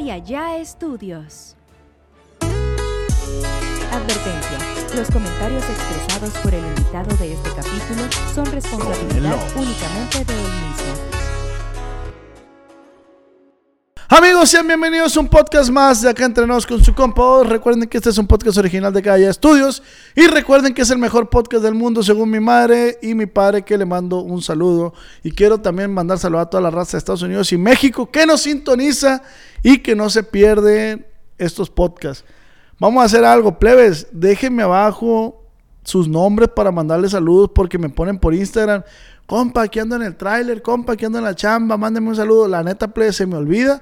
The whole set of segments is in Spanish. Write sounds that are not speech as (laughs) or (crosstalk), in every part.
Calla Ya Estudios. Advertencia. Los comentarios expresados por el invitado de este capítulo son responsabilidad únicamente de él mismo. Amigos, sean bienvenidos a un podcast más de acá entre con su compa. Recuerden que este es un podcast original de Calla Estudios. Y recuerden que es el mejor podcast del mundo según mi madre y mi padre, que le mando un saludo. Y quiero también mandar saludo a toda la raza de Estados Unidos y México que nos sintoniza y que no se pierden estos podcasts. Vamos a hacer algo, plebes. Déjenme abajo sus nombres para mandarles saludos porque me ponen por Instagram. Compa, aquí ando en el tráiler, compa, aquí ando en la chamba, mándenme un saludo. La neta, plebes, se me olvida.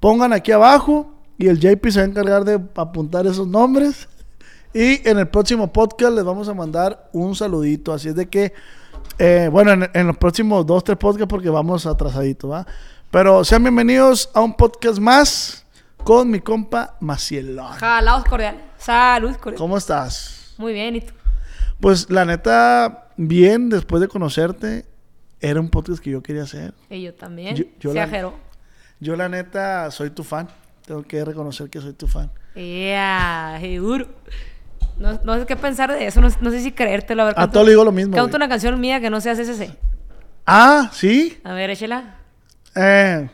Pongan aquí abajo y el JP se va a encargar de apuntar esos nombres. Y en el próximo podcast les vamos a mandar un saludito. Así es de que, eh, bueno, en, en los próximos dos, tres podcasts porque vamos atrasadito, ¿va? Pero sean bienvenidos a un podcast más con mi compa Macielón. Jalaos cordial. Salud cordial. ¿Cómo estás? Muy bien, ¿y tú? Pues la neta, bien, después de conocerte, era un podcast que yo quería hacer. Y yo también. Yo- yo Se la- ajeró. Yo la neta soy tu fan. Tengo que reconocer que soy tu fan. Yeah, seguro. No, no sé qué pensar de eso. No, no sé si creértelo. A ver, A canta- todo le digo lo mismo. Canta una canción mía que no sea CCC. Ah, ¿sí? A ver, échela. Eh,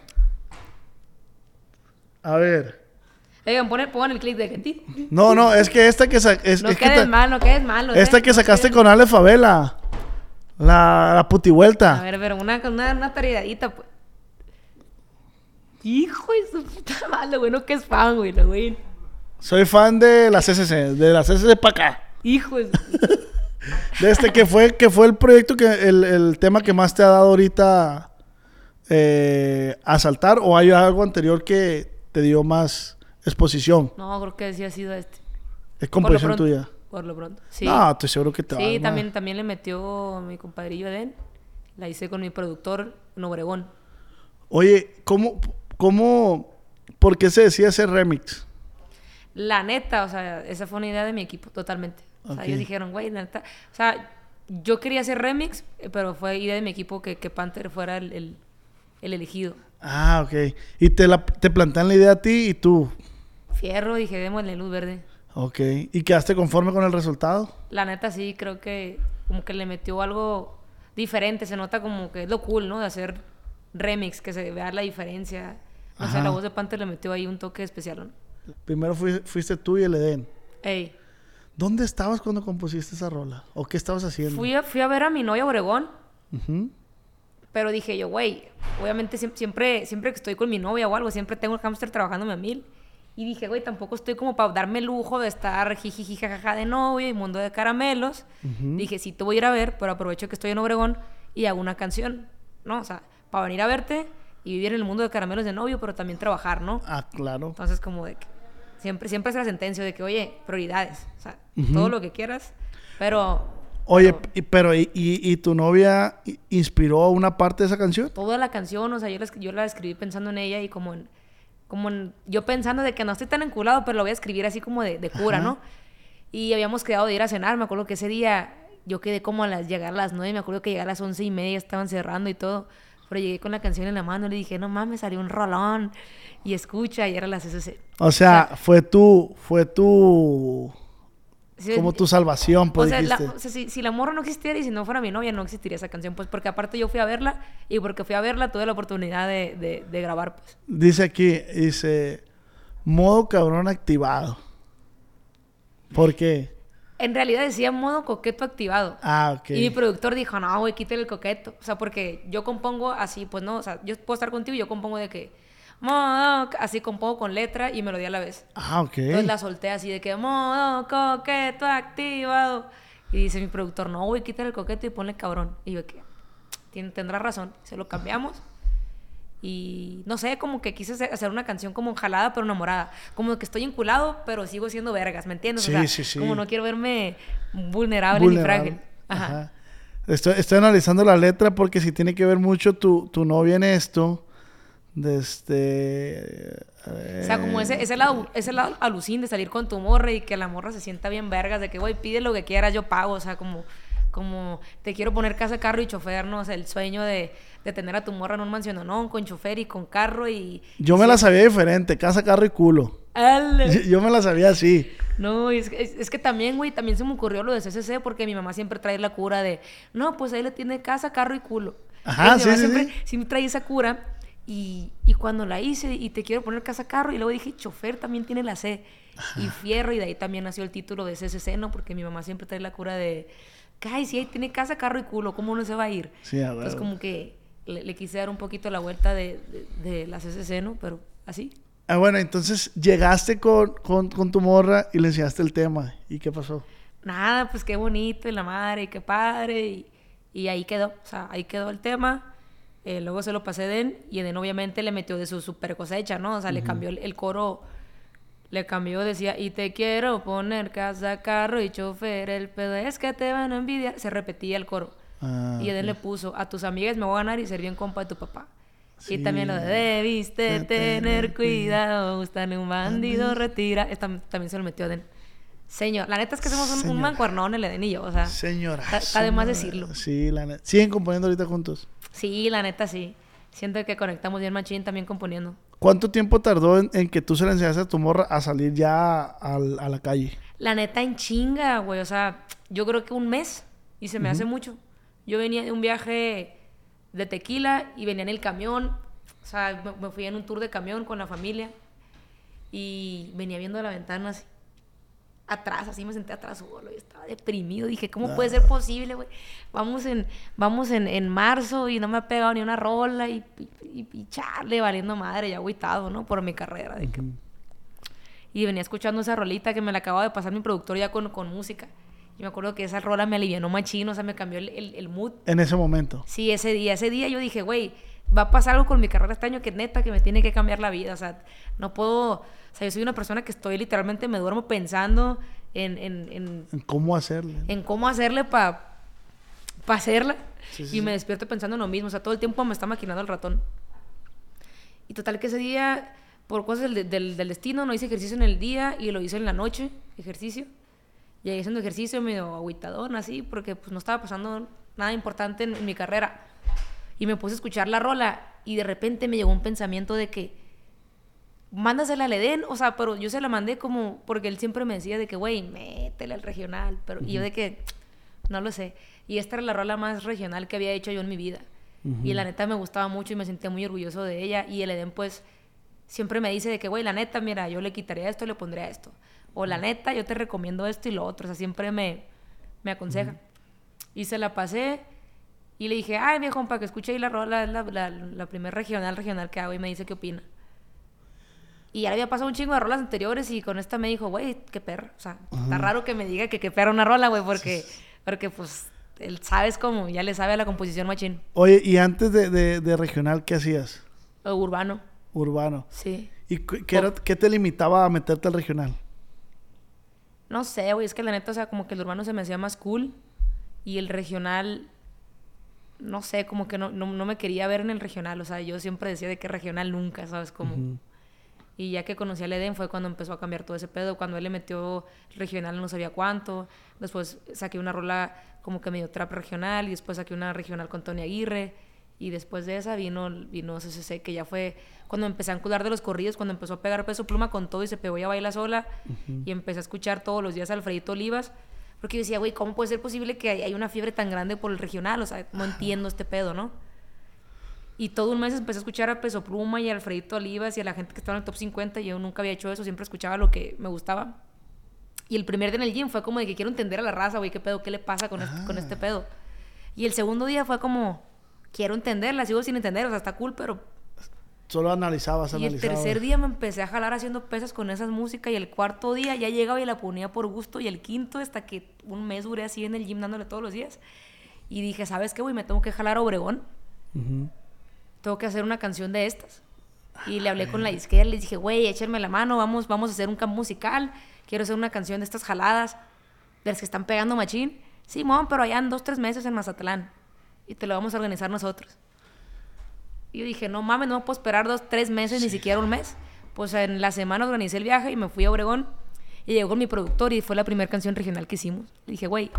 a ver. Oigan, ponen, pongan el clip de que ti. No, no, es que esta que, sa- es, No es que quedes ta- mal, no quedes mal. esta sé, que sacaste con Ale Favela. La, la A putivuelta. ver, pero una, una, una taridadita, pues. Hijo de su puta madre, güey. No que es fan, güey, lo güey. Soy fan de la CCC, de la CCC para acá. Hijo de su... (laughs) De este que fue, que fue el proyecto que, el, el tema que más te ha dado ahorita eh, a saltar o hay algo anterior que te dio más exposición. No, creo que sí ha sido este. Es Por lo composición pronto, tuya. Por lo pronto. Sí. No, estoy seguro que te va a Sí, dar también, también le metió mi compadrillo Eden. La hice con mi productor en Obregón. Oye, ¿cómo, cómo, por qué se decía hacer remix? La neta, o sea, esa fue una idea de mi equipo, totalmente. O sea, ellos dijeron, güey, la neta. O sea, yo quería hacer remix, pero fue idea de mi equipo que, que Panther fuera el, el- el elegido. Ah, ok. Y te, la, te plantean la idea a ti y tú. Fierro, dije, démosle luz verde. Ok. ¿Y quedaste conforme con el resultado? La neta, sí, creo que como que le metió algo diferente. Se nota como que es lo cool, ¿no? De hacer remix, que se vea la diferencia. No sé, Ajá. la voz de Panther le metió ahí un toque especial, ¿no? Primero fui- fuiste tú y el Edén. Ey. ¿Dónde estabas cuando compusiste esa rola? ¿O qué estabas haciendo? Fui a, fui a ver a mi novia Obregón, Ujú. pero dije yo, güey, obviamente siem- siempre, siempre que estoy con mi novia o algo, siempre tengo el hámster trabajándome a mil. Y dije, güey, tampoco estoy como para darme el lujo de estar jijiji jajaja de novia y mundo de caramelos. Dije, sí, te voy a ir a ver, pero aprovecho que estoy en Obregón y hago una canción, ¿no? O sea, para venir a verte y vivir en el mundo de caramelos de novio, pero también trabajar, ¿no? Ah, claro. Entonces, como de que siempre, siempre es la sentencia de que, oye, prioridades, o sea, todo lo que quieras, pero Oye, pero- y- pero ¿y, y- y tu novia inspiró una parte de esa canción? toda la canción, o sea, yo la, yo la escribí pensando en ella y como en, como en, yo pensando de que no estoy tan enculado, pero lo voy a escribir así como de, de cura, Ajá. ¿no? Y habíamos quedado de ir a cenar, me acuerdo que ese día yo quedé como a las, llegar a las nueve, me acuerdo que llegué a las once y media, estaban cerrando y todo, pero llegué con la canción en la mano y le dije, no mames, salió un rolón, y escucha, y era las SC. O sea, fue tu, fue tu, Sí, como tu salvación, O pues sea, la- o sea, si, si la morra no existiera y si no fuera mi novia, no existiría esa canción, pues porque aparte yo fui a verla y porque fui a verla tuve la oportunidad de, de- de grabar, pues. Dice aquí, dice, modo cabrón activado. ¿Por qué? En realidad decía modo coqueto activado. Ah, ok. Y mi productor dijo, no, güey, quítale el coqueto. O sea, porque yo compongo así, pues no, o sea, yo puedo estar contigo y yo compongo de que, modo, así compongo con letra y melodía a la vez. Ah, ok. Entonces la solté así de que, modo coqueto activado. Y dice mi productor, no, güey, quítale el coqueto y ponle cabrón. Y yo, que "Tien- tendrá razón. Se lo cambiamos. Y no sé, como que quise hacer- una canción como jalada pero enamorada. Como que estoy enculado, pero sigo siendo vergas, ¿me entiendes? Sí, o sea, sí, sí. como no quiero verme vulnerable, ni Vulnerable. frágil. Ajá. Ajá. Estoy, estoy analizando la letra porque si tiene que ver mucho tu, tu novia en esto. De este. O sea, como ese, ese lado, ese lado alucín de salir con tu morra y que la morra se sienta bien vergas, de que, güey, pide lo que quieras, yo pago. O sea, como, como te quiero poner casa, carro y chofer, ¿no? O sea, el sueño de, de tener a tu morra en un mansiononón con chofer y con carro y... Yo me la sabía diferente, casa, carro y culo. Ale. Yo me la sabía así. No, es, que- es, es que también, güey, también se me ocurrió lo de CCC porque mi mamá siempre trae la cura de, no, pues ahí le tiene casa, carro y culo. Ajá, Entonces, mi sí, mamá sí, siempre, siempre trae esa cura y, y cuando la hice y te quiero poner casa, carro y luego dije, chofer también tiene la C y fierro y de ahí también nació el título de CCC, ¿no? Porque mi mamá siempre trae la cura de, ay, sí, ahí tiene casa, carro y culo, ¿cómo no se va a ir? Sí, a Entonces huevo. como que le, le quise dar un poquito la vuelta de, de, de la CCC, ¿no? Pero así. Ah, bueno, entonces llegaste con, con, con tu morra y le enseñaste el tema. ¿Y qué pasó? nada, pues qué bonito y la madre y qué padre y, y ahí quedó, o sea, ahí quedó el tema. Eh, luego se lo pasé a Eden y Eden obviamente le metió de su super cosecha, ¿no? O sea, le cambió el, el coro, le cambió, decía, y te quiero poner casa, carro y chofer, el pedo es que te van a envidiar. Se repetía el coro. Ah, y Eden ok. le puso, a tus amigas me voy a ganar y ser bien compa de tu papá. Sí. Y también lo de debiste De tener cuidado, gustan un bandido, retira. Esta también se lo metió Eden. Señor, la neta es que hacemos un, un mancuernón el Eden y yo, o sea. Señora. Está de más decirlo. Sí, la neta. ¿Siguen componiendo ahorita juntos? Sí, la neta sí. Siento que conectamos bien machín también componiendo. ¿Cuánto tiempo tardó en, en que tú se le enseñaste a tu morra a salir ya a la calle? La neta en chinga, güey. O sea, yo creo que un mes y se me hace mucho. Yo venía de un viaje de tequila y venía en el camión. O sea, me, me fui en un tour de camión con la familia y venía viendo la ventana así. Atrás, así me senté atrás solo y estaba deprimido. Dije, ¿cómo puede ser posible, güey? Vamos en, vamos en, en marzo y no me ha pegado ni una rola y, y, y- charle, valiendo madre, ya agüitado, ¿no? Por mi carrera. De que, y venía escuchando esa rolita que me la acababa de pasar mi productor ya con, con música. Y me acuerdo que esa rola me alivianó machino, o sea, me cambió el, el, el mood. En ese momento. Sí, ese día, ese día yo dije, güey, va a pasar algo con mi carrera este año que neta, que me tiene que cambiar la vida. O sea, no puedo, o sea, yo soy una persona que estoy literalmente, me duermo pensando en, en, en, En cómo hacerle. en cómo hacerle para hacerla. Sí, sí, y sí. me despierto pensando en lo mismo. O sea, todo el tiempo me está maquinando el ratón. Y total que ese día, por cosas del, del- del destino, no hice ejercicio en el día y lo hice en la noche, ejercicio. Llegué haciendo ejercicio medio agüitadón, así, porque pues no estaba pasando nada importante en, en mi carrera. Y me puse a escuchar la rola y de repente me llegó un pensamiento de que mándasela al Edén, o sea, pero yo se la mandé como, porque él siempre me decía de que, güey, métele al regional, pero y yo de que, no lo sé. Y esta era la rola más regional que había hecho yo en mi vida. Y la neta me gustaba mucho y me sentía muy orgulloso de ella. Y el Edén, pues, siempre me dice de que, güey, la neta, mira, yo le quitaría esto, le pondría esto. O la neta, yo te recomiendo esto y lo otro. O sea, siempre me, me aconseja. Y se la pasé y le dije, ay, viejo, para que escuche ahí la rola, es la, la, la primer regional, regional que hago y me dice qué opina. Y ya le había pasado un chingo de rolas anteriores y con esta me dijo, güey, qué perra. O sea, está raro que me diga que qué perra una rola, güey, porque, porque pues, él sabes cómo, ya le sabe a la composición machín. Oye, y antes de, de- de regional, ¿qué hacías? O urbano, Urbano. sí. ¿Y qué, era- qué te limitaba a meterte al regional? No sé, güey, es que la neta, o sea, como que el urbano se me hacía más cool y el regional, no sé, como que no, no, no me quería ver en el regional, o sea, yo siempre decía de que regional nunca, ¿sabes? Como... Y ya que conocí al Eden fue cuando empezó a cambiar todo ese pedo, cuando él le metió regional no sabía cuánto, después saqué una rola como que medio trap regional y después saqué una regional con Tony Aguirre y después de esa vino, vino CCC que ya fue cuando empecé a ancudar de los corridos, cuando empezó a pegar peso pluma con todo y se pegó ya a bailar sola y empecé a escuchar todos los días a Alfredito Olivas porque yo decía, güey, ¿cómo puede ser posible que hay hay una fiebre tan grande por el regional? O sea, no entiendo este pedo, ¿no? Y todo un mes empecé a escuchar a Peso Pluma y a Alfredito Olivas y a la gente que estaba en el top 50. Y yo nunca había hecho eso, siempre escuchaba lo que me gustaba. Y el primer día en el gym fue como de que quiero entender a la raza, güey, qué pedo, qué le pasa con, este, con este pedo. Y el segundo día fue como, quiero entenderla, sigo sin entender, o sea, está cool, pero... Solo analizabas, Y el analizabas. tercer día me empecé a jalar haciendo pesas con esas músicas y el cuarto día ya llegaba y la ponía por gusto y el quinto hasta que un mes duré así en el gym dándole todos los días. Y dije, ¿sabes qué, güey? Me tengo que jalar a Obregón Ujú. Tengo que hacer una canción de estas. Y le hablé con la disquera, les dije, güey, échenme la mano, vamos, vamos a hacer un camp musical. Quiero hacer una canción de estas jaladas, de las que están pegando machín. Simón, pero allá en dos, tres meses en Mazatlán. Y te lo vamos a organizar nosotros. Y yo dije, no mames, no puedo esperar dos, tres meses, ni siquiera un mes. Pues en la semana organicé el viaje y me fui a Obregón. Y llegó con mi productor y fue la primera canción regional que hicimos. Le dije, güey,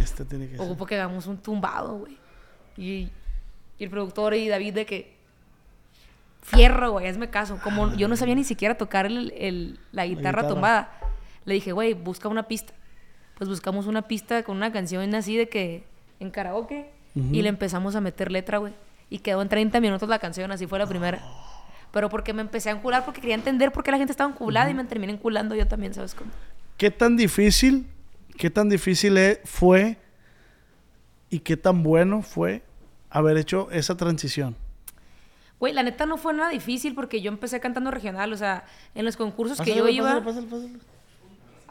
Este tiene que ser. Ocupo que hagamos un tumbado, güey. Y, y el productor y David de que... Fierro, güey, hazme caso. Como yo no sabía ni siquiera tocar el, el- la guitarra guitarra. tumbada, le dije, güey, busca una pista. Pues buscamos una pista con una canción así de que en karaoke y le empezamos a meter letra, güey. Y quedó en 30 minutos la canción, así fue la primera. Pero porque me empecé a encular, porque quería entender por qué la gente estaba enculada y me terminé enculando yo también, ¿sabes cómo? ¿Qué tan difícil, qué tan difícil e- fue y qué tan bueno fue haber hecho esa transición? Güey, la neta no fue nada difícil porque yo empecé cantando regional, o sea, en los concursos que yo iba... pásale, pásale.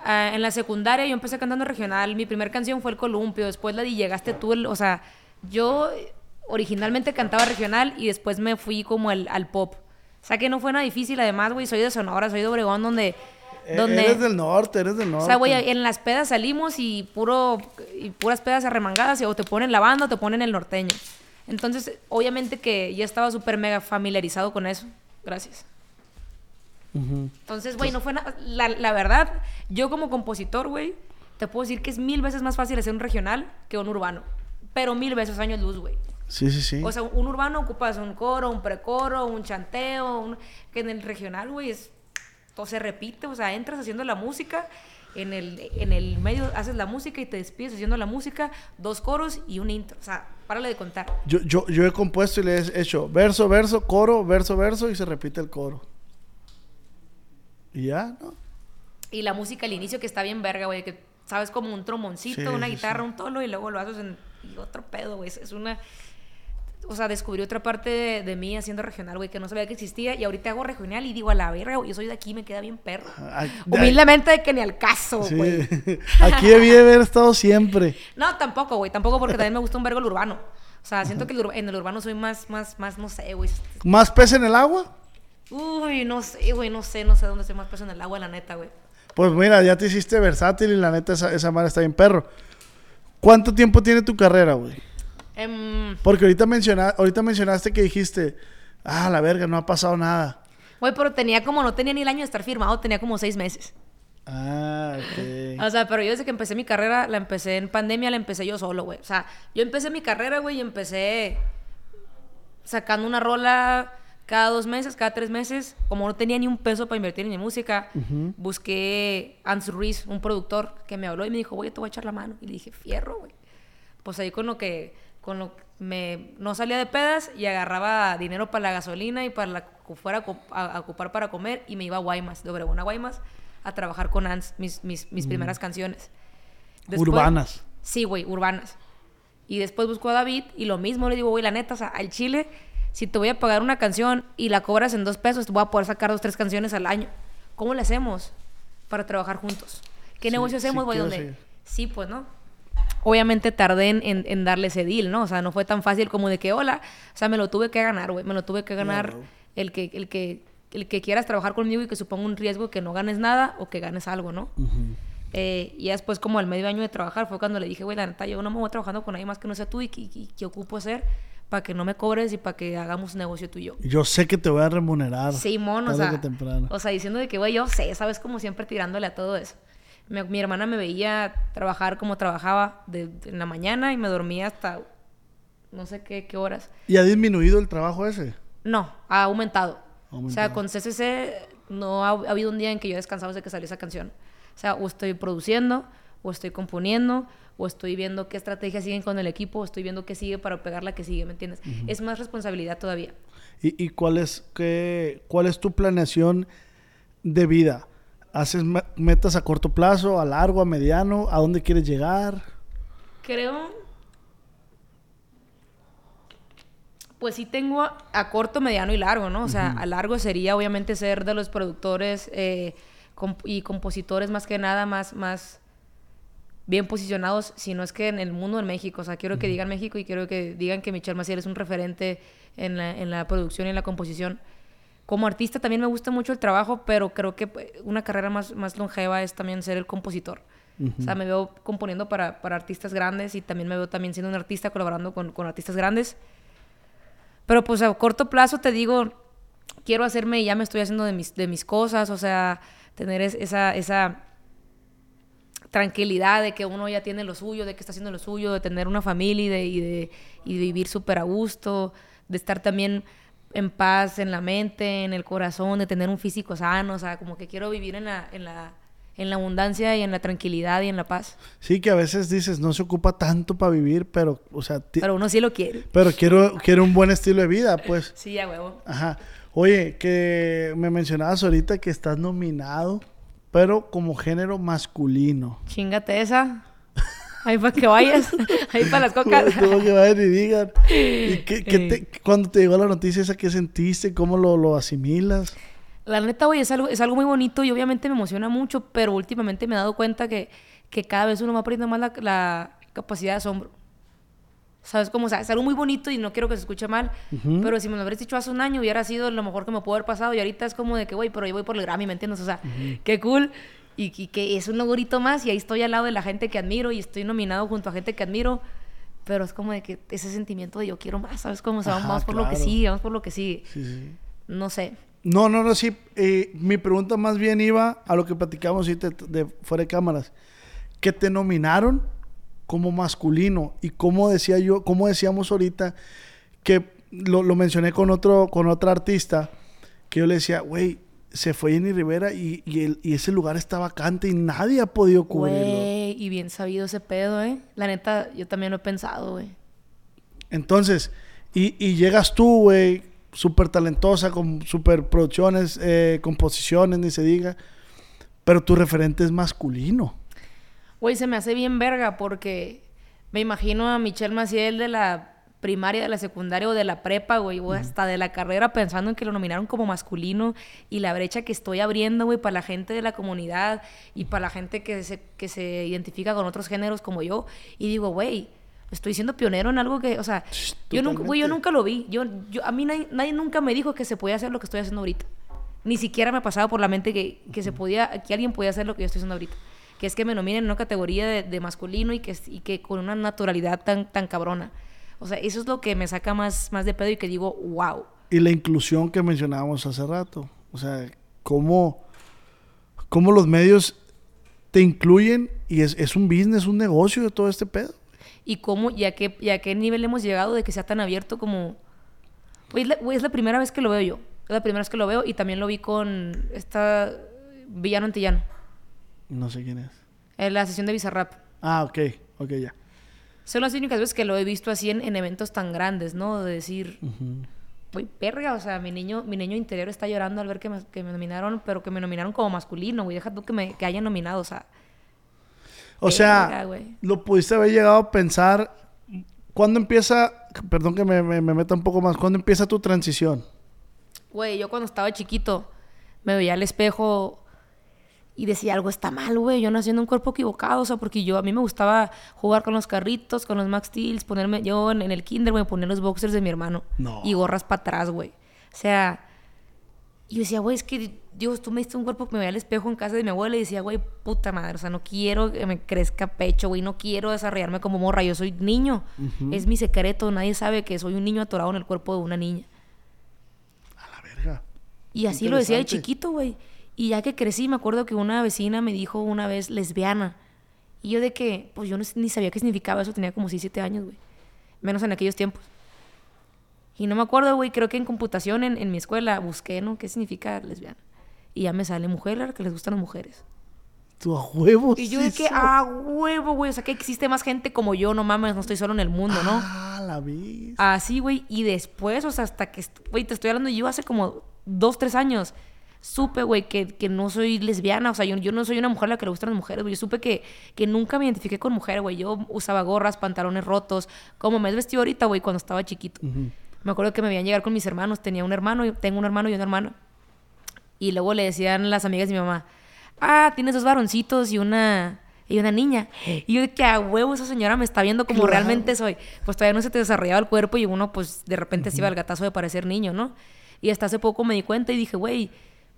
Ah, en la secundaria yo empecé cantando regional. Mi primera canción fue El Columpio. Después la de Llegaste tú. el- o sea, yo originalmente cantaba regional y después me fui como el- al pop. O sea que no fue nada difícil. Además, güey, soy de Sonora, soy de Obregón, donde. Eh, donde Eres del norte, eres del norte. o sea, güey, en las pedas salimos y puro y puras pedas arremangadas y o te ponen la banda o te ponen el norteño. Entonces, obviamente que ya estaba súper mega familiarizado con eso. Gracias. Ujú. Entonces, güey, no fue nada. La, la verdad, yo como compositor, güey, te puedo decir que es mil veces más fácil hacer un regional que un urbano. Pero mil veces años luz, güey. Sí, sí, sí. O sea, un urbano ocupas un coro, un precoro, un chanteo, un- que en el regional, güey, es, todo se repite. O sea, entras haciendo la música, en el, en el medio haces la música y te despides haciendo la música, dos coros y un intro. O sea, párale de contar. Yo, yo, yo he compuesto y le he hecho verso, verso, coro, verso, verso y se repite el coro. Y ya, ¿no? Y la música al inicio que está bien verga, güey, que sabes como un tromboncito, Sí, una guitarra, sí. un tolo y luego lo haces en y otro pedo, güey. Es una o sea, descubrí otra parte de, de mí haciendo regional, güey, que no sabía que existía y ahorita hago regional y digo, a la verga, güey, yo soy de aquí, me queda bien perro. Ay, Humildemente de que ni al caso, Sí. güey. (laughs) Aquí debí de haber estado siempre. No, tampoco, güey, tampoco porque también me gusta un vergo el urbano. O sea, siento que el ur- en el urbano soy más, más, más, no sé, güey. ¿Más pez en el agua? Uy, no sé, güey, no sé, no sé dónde estoy más peso en el agua, la neta, güey. Pues mira, ya te hiciste versátil y la neta esa, esa madre está bien perro. ¿Cuánto tiempo tiene tu carrera, güey? Em, Porque ahorita, menciona, ahorita mencionaste que dijiste, ah, la verga, no ha pasado nada. Güey, pero tenía como, no tenía ni el año de estar firmado, tenía como seis meses. Ah, ok. O sea, pero yo desde que empecé mi carrera, la empecé en pandemia, la empecé yo solo, güey. O sea, yo empecé mi carrera, güey, y empecé sacando una rola cada dos meses, cada tres meses. Como no tenía ni un peso para invertir en mi música, busqué a Ansel Ruiz, un productor, que me habló y me dijo, güey, te voy a echar la mano. Y le dije, fierro, güey. Pues ahí con lo que, con lo que me, no salía de pedas y agarraba dinero para la gasolina y para la que fuera a, ocupar para comer y me iba a Guaymas, de Obregón a Guaymas, a trabajar con Ans, mis, mis, mis primeras canciones. Urbanas. Sí, güey, urbanas. Y después busco a David y lo mismo le digo, güey, la neta, o sea, al chile, si te voy a pagar una canción y la cobras en dos pesos, te voy a poder sacar dos, tres canciones al año. ¿Cómo le hacemos para trabajar juntos? ¿Qué Sí, negocio sí hacemos, güey? seguir. Sí, pues, ¿no? Obviamente tardé en, en- en darle ese deal, ¿no? O sea, no fue tan fácil como de que, hola, o sea, me lo tuve que ganar, güey, me lo tuve que ganar el que, el que, el que quieras trabajar conmigo y que suponga un riesgo que no ganes nada o que ganes algo, ¿no? Eh, y ya después, como al medio año de trabajar, fue cuando le dije, güey, la neta, yo no me voy trabajando con nadie más que no sea tú y que, y que ocupo hacer para que no me cobres y para que hagamos negocio tú y yo. Yo sé que te voy a remunerar. Simón, o tarde sea, que temprano. o sea, diciendo de que, güey, yo sé, sabes, como siempre tirándole a todo eso. Mi, mi hermana me veía trabajar como trabajaba de, de- en la mañana y me dormía hasta no sé qué, qué horas. ¿Y ha disminuido el trabajo ese? No, ha aumentado. O sea, con CCC no ha, ha habido un día en que yo he descansado desde que salió esa canción. O sea, o estoy produciendo, o estoy componiendo, o estoy viendo qué estrategias siguen con el equipo, o estoy viendo qué sigue para pegar la que sigue, ¿me entiendes? Es más responsabilidad todavía. ¿Y, y cuál, es, qué, cuál es tu planeación de vida? ¿Haces me- metas a corto plazo, a largo, a mediano? ¿A dónde quieres llegar? Creo. Pues sí tengo a, a corto, mediano y largo, ¿no? O sea, a largo sería obviamente ser de los productores eh, comp- y compositores más que nada más, más bien posicionados, si no es que en el mundo en México. O sea, quiero que digan México y quiero que digan que Michelle Maciel es un referente en la, en la producción y en la composición. Como artista también me gusta mucho el trabajo, pero creo que pues, una carrera más, más longeva es también ser el compositor. O sea, me veo componiendo para, para artistas grandes y también me veo también siendo un artista colaborando con, con artistas grandes. Pero pues a corto plazo te digo, quiero hacerme y ya me estoy haciendo de mis, de mis cosas, o sea, tener es- esa, esa tranquilidad de que uno ya tiene lo suyo, de que está haciendo lo suyo, de tener una familia y de, y de, y de vivir súper a gusto, de estar también en paz en la mente, en el corazón, de tener un físico sano, o sea, como que quiero vivir en la, en la, en la abundancia y en la tranquilidad y en la paz. Sí, que a veces dices, no se ocupa tanto para vivir, pero, o sea... Pero uno sí lo quiere. Pero quiero, quiero un buen estilo de vida, pues. (laughs) Sí, a huevo. Ajá. Oye, que me mencionabas ahorita que estás nominado, pero como género masculino. Chingate esa. Ahí para que vayas. (laughs) Ahí para las cocas. Tuvo que vayan y digan. ¿Y qué, qué te- cuando te llegó la noticia esa, qué sentiste? ¿Cómo lo, lo asimilas? La neta, güey, es algo, es algo muy bonito y obviamente me emociona mucho, pero últimamente me he dado cuenta que, que cada vez uno va perdiendo más la, la capacidad de asombro. ¿Sabes cómo? O sea, es algo muy bonito y no quiero que se escuche mal, pero si me lo hubieras dicho hace un año hubiera sido lo mejor que me pudo haber pasado y ahorita es como de que, güey, pero yo voy por el Grammy, ¿me entiendes? O sea, qué cool y, y que es un logrito más y ahí estoy al lado de la gente que admiro y estoy nominado junto a gente que admiro, pero es como de que ese sentimiento de yo quiero más, ¿sabes cómo? O sea, Ajá, vamos por lo que claro. sigue, vamos por lo que sigue. Sí, sí. No sé. No, no, no, sí. eh, mi pregunta más bien iba a lo que platicamos ahorita de, fuera de cámaras. Que te nominaron como masculino. Y como decía yo, como decíamos ahorita, que lo, lo mencioné con otro, con otra artista, que yo le decía, güey, se fue Jenny Rivera y, y, el- y ese lugar está vacante y nadie ha podido cubrirlo. Güey, y bien sabido ese pedo, ¿eh? La neta, yo también lo he pensado, güey. Entonces, y, y llegas tú, güey, súper talentosa, con súper producciones, eh, composiciones, ni se diga, pero tu referente es masculino. Güey, se me hace bien verga porque me imagino a Michelle Maciel de la primaria, de la secundaria o de la prepa, güey, o hasta de la carrera pensando en que lo nominaron como masculino y la brecha que estoy abriendo, güey, para la gente de la comunidad y para la gente que se, que se identifica con otros géneros como yo. Y digo, güey, estoy siendo pionero en algo que, o sea, yo nunca, güey, yo nunca lo vi. Yo, yo, a mí nadie, nadie nunca me dijo que se podía hacer lo que estoy haciendo ahorita. Ni siquiera me ha pasado por la mente que, que se podía, que alguien podía hacer lo que yo estoy haciendo ahorita. Que es que me nominen en una categoría de, de masculino y que, y que con una naturalidad tan, tan cabrona. O sea, eso es lo que me saca más, más de pedo y que digo, wow. Y la inclusión que mencionábamos hace rato. O sea, cómo, cómo los medios te incluyen y es, es un business, un negocio de todo este pedo. Y cómo, y a qué, y a qué nivel hemos llegado de que sea tan abierto como... Güey, es la, güey, es la primera vez que lo veo yo. Es la primera vez que lo veo y también lo vi con esta Villano Antillano. No sé quién es. En la sesión de Bizarrap. Ah, ok, ok, ya. Son las únicas veces que lo he visto así en, en eventos tan grandes, ¿no? De decir, güey, perga, o sea, mi niño, mi niño interior está llorando al ver que me, que me nominaron, pero que me nominaron como masculino, güey. Deja tú que me que hayan nominado, o sea. O sea, lo pudiste haber llegado a pensar. ¿Cuándo empieza? Perdón que me, me, me meta un poco más. ¿Cuándo empieza tu transición? Güey, yo cuando estaba chiquito me veía al espejo y decía algo está mal, güey. Yo nací en un cuerpo equivocado, o sea, porque yo a mí me gustaba jugar con los carritos, con los Max Steels, ponerme yo en, en el kinder, güey, poner los boxers de mi hermano No. y gorras para atrás, güey. O sea, yo decía, güey, es que Dios, tú me diste un cuerpo que me veía al espejo en casa de mi abuela y decía, güey, puta madre, o sea, no quiero que me crezca pecho, güey, no quiero desarrollarme como morra, yo soy niño. Es mi secreto, nadie sabe que soy un niño atorado en el cuerpo de una niña. A la verga. Y así lo decía de chiquito, güey. Y ya que crecí, me acuerdo que una vecina me dijo una vez lesbiana. Y yo de que, pues yo no, ni sabía qué significaba eso, tenía como 6, 7 años, güey. Menos en aquellos tiempos. Y no me acuerdo, güey, creo que en computación en, en mi escuela busqué, ¿no? ¿Qué significa lesbiana? Y ya me sale mujer, que les gustan las mujeres. Tu a huevos. Y yo de que, ah, huevo, güey. O sea, que existe más gente como yo, no mames, no estoy solo en el mundo, ¿no? Ah, la vi. Así, güey. Y después, o sea, hasta que, güey, te estoy hablando yo hace como dos, tres años. Supe, güey, que, que no soy lesbiana. O sea, yo, yo no soy una mujer a la que le gustan las mujeres, güey. Yo supe que, que nunca me identifiqué con mujer, güey. Yo usaba gorras, pantalones rotos, como me he vestido ahorita, güey, cuando estaba chiquito. Me acuerdo que me veían llegar con mis hermanos. Tenía un hermano, y- tengo un hermano y una hermana. Y luego le decían las amigas de mi mamá, ah, tienes dos varoncitos y una, y una niña. Y yo de que a huevo esa señora me está viendo como Claro. realmente soy. Pues todavía no se te desarrollaba el cuerpo y uno pues de repente se iba al gatazo de parecer niño, ¿no? Y hasta hace poco me di cuenta y dije, güey,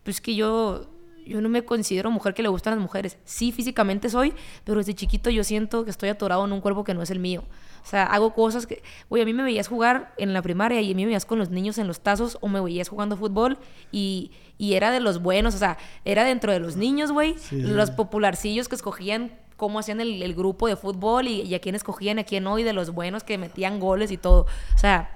pues que yo, yo no me considero mujer que le gustan las mujeres. Sí, físicamente soy, pero desde chiquito yo siento que estoy atorado en un cuerpo que no es el mío. O sea, hago cosas que... Güey, a mí me veías jugar en la primaria y a mí me veías con los niños en los tazos o me veías jugando fútbol y, y era de los buenos, o sea, era dentro de los niños, güey, Sí. los popularcillos que escogían cómo hacían el, el grupo de fútbol y, y a quién escogían, a quién no, y de los buenos que metían goles y todo. O sea,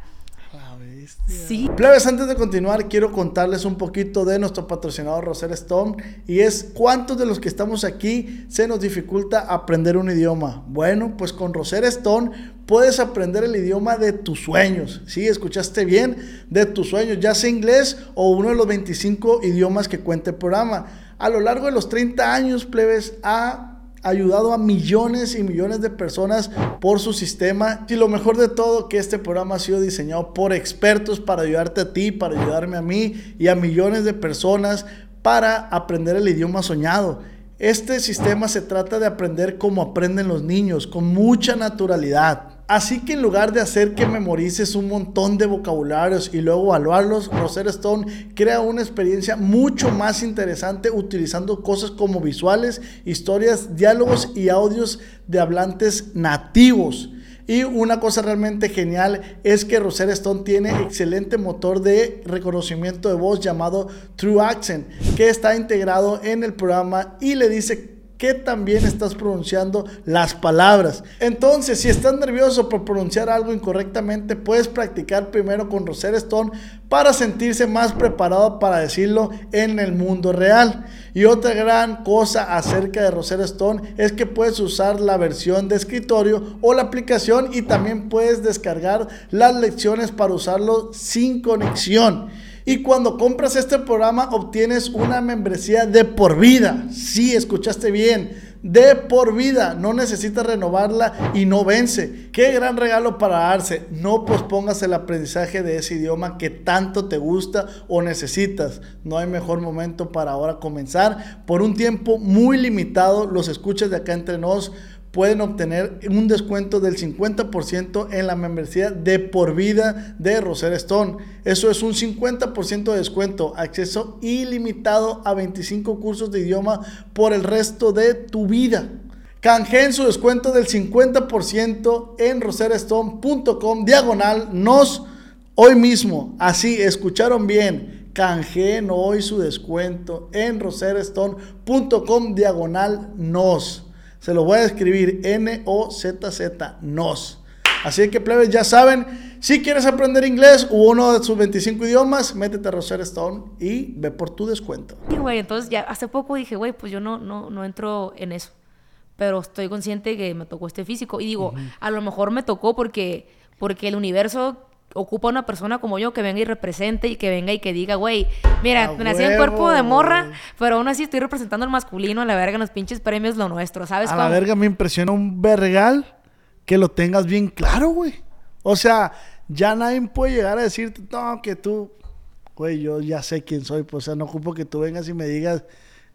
La bestia. sí. Plebes, antes de continuar, quiero contarles un poquito de nuestro patrocinador Roser Stone y es cuántos de los que estamos aquí se nos dificulta aprender un idioma. Bueno, pues con Roser Stone puedes aprender el idioma de tus sueños. Sí, escuchaste bien, de tus sueños, ya sea inglés o uno de los 25 idiomas que cuenta el programa. A lo largo de los 30 años, plebes, ha ayudado a millones y millones de personas por su sistema. Y lo mejor de todo, que este programa ha sido diseñado por expertos para ayudarte a ti, para ayudarme a mí y a millones de personas para aprender el idioma soñado. Este sistema se trata de aprender como aprenden los niños, con mucha naturalidad. Así que en lugar de hacer que memorices un montón de vocabularios y luego evaluarlos, Rosetta Stone crea una experiencia mucho más interesante utilizando cosas como visuales, historias, diálogos y audios de hablantes nativos. Y una cosa realmente genial es que Rosetta Stone tiene excelente motor de reconocimiento de voz llamado True Accent, que está integrado en el programa y le dice que también estás pronunciando las palabras. Entonces, si estás nervioso por pronunciar algo incorrectamente, puedes practicar primero con Rosetta Stone para sentirse más preparado para decirlo en el mundo real. Y otra gran cosa acerca de Rosetta Stone es que puedes usar la versión de escritorio o la aplicación y también puedes descargar las lecciones para usarlo sin conexión. Y cuando compras este programa obtienes una membresía de por vida. Sí, escuchaste bien. De por vida. No necesitas renovarla y no vence. Qué gran regalo para darse. No pospongas el aprendizaje de ese idioma que tanto te gusta o necesitas. No hay mejor momento para ahora comenzar. Por un tiempo muy limitado, los escuchas de acá entre nos pueden obtener un descuento del 50% en la membresía de por vida de Rosetta Stone. Eso es un 50% de descuento, acceso ilimitado a 25 cursos de idioma por el resto de tu vida. Canjeen su descuento del 50% en roserastone.com diagonal nos hoy mismo. Así, escucharon bien. Canjeen hoy su descuento en roserastone.com diagonal nos. Se lo voy a escribir N-O-Z-Z, NOS. Así que, plebes, ya saben, si quieres aprender inglés u uno de sus 25 idiomas, métete a Rosetta Stone y ve por tu descuento. Sí, güey, entonces ya hace poco dije, güey, pues yo no, no, no entro en eso. Pero estoy consciente que me tocó este físico. Y digo, a lo mejor me tocó porque, porque el universo ocupa una persona como yo que venga y represente y que venga y que diga, güey, mira, me nací en cuerpo de morra, pero aún así estoy representando al masculino, a la verga, en los pinches premios lo nuestro, ¿sabes? A la verga me impresiona un vergal que lo tengas bien claro, güey. O sea, ya nadie puede llegar a decirte, no, que tú, güey, yo ya sé quién soy. Pues, o sea, no ocupo que tú vengas y me digas,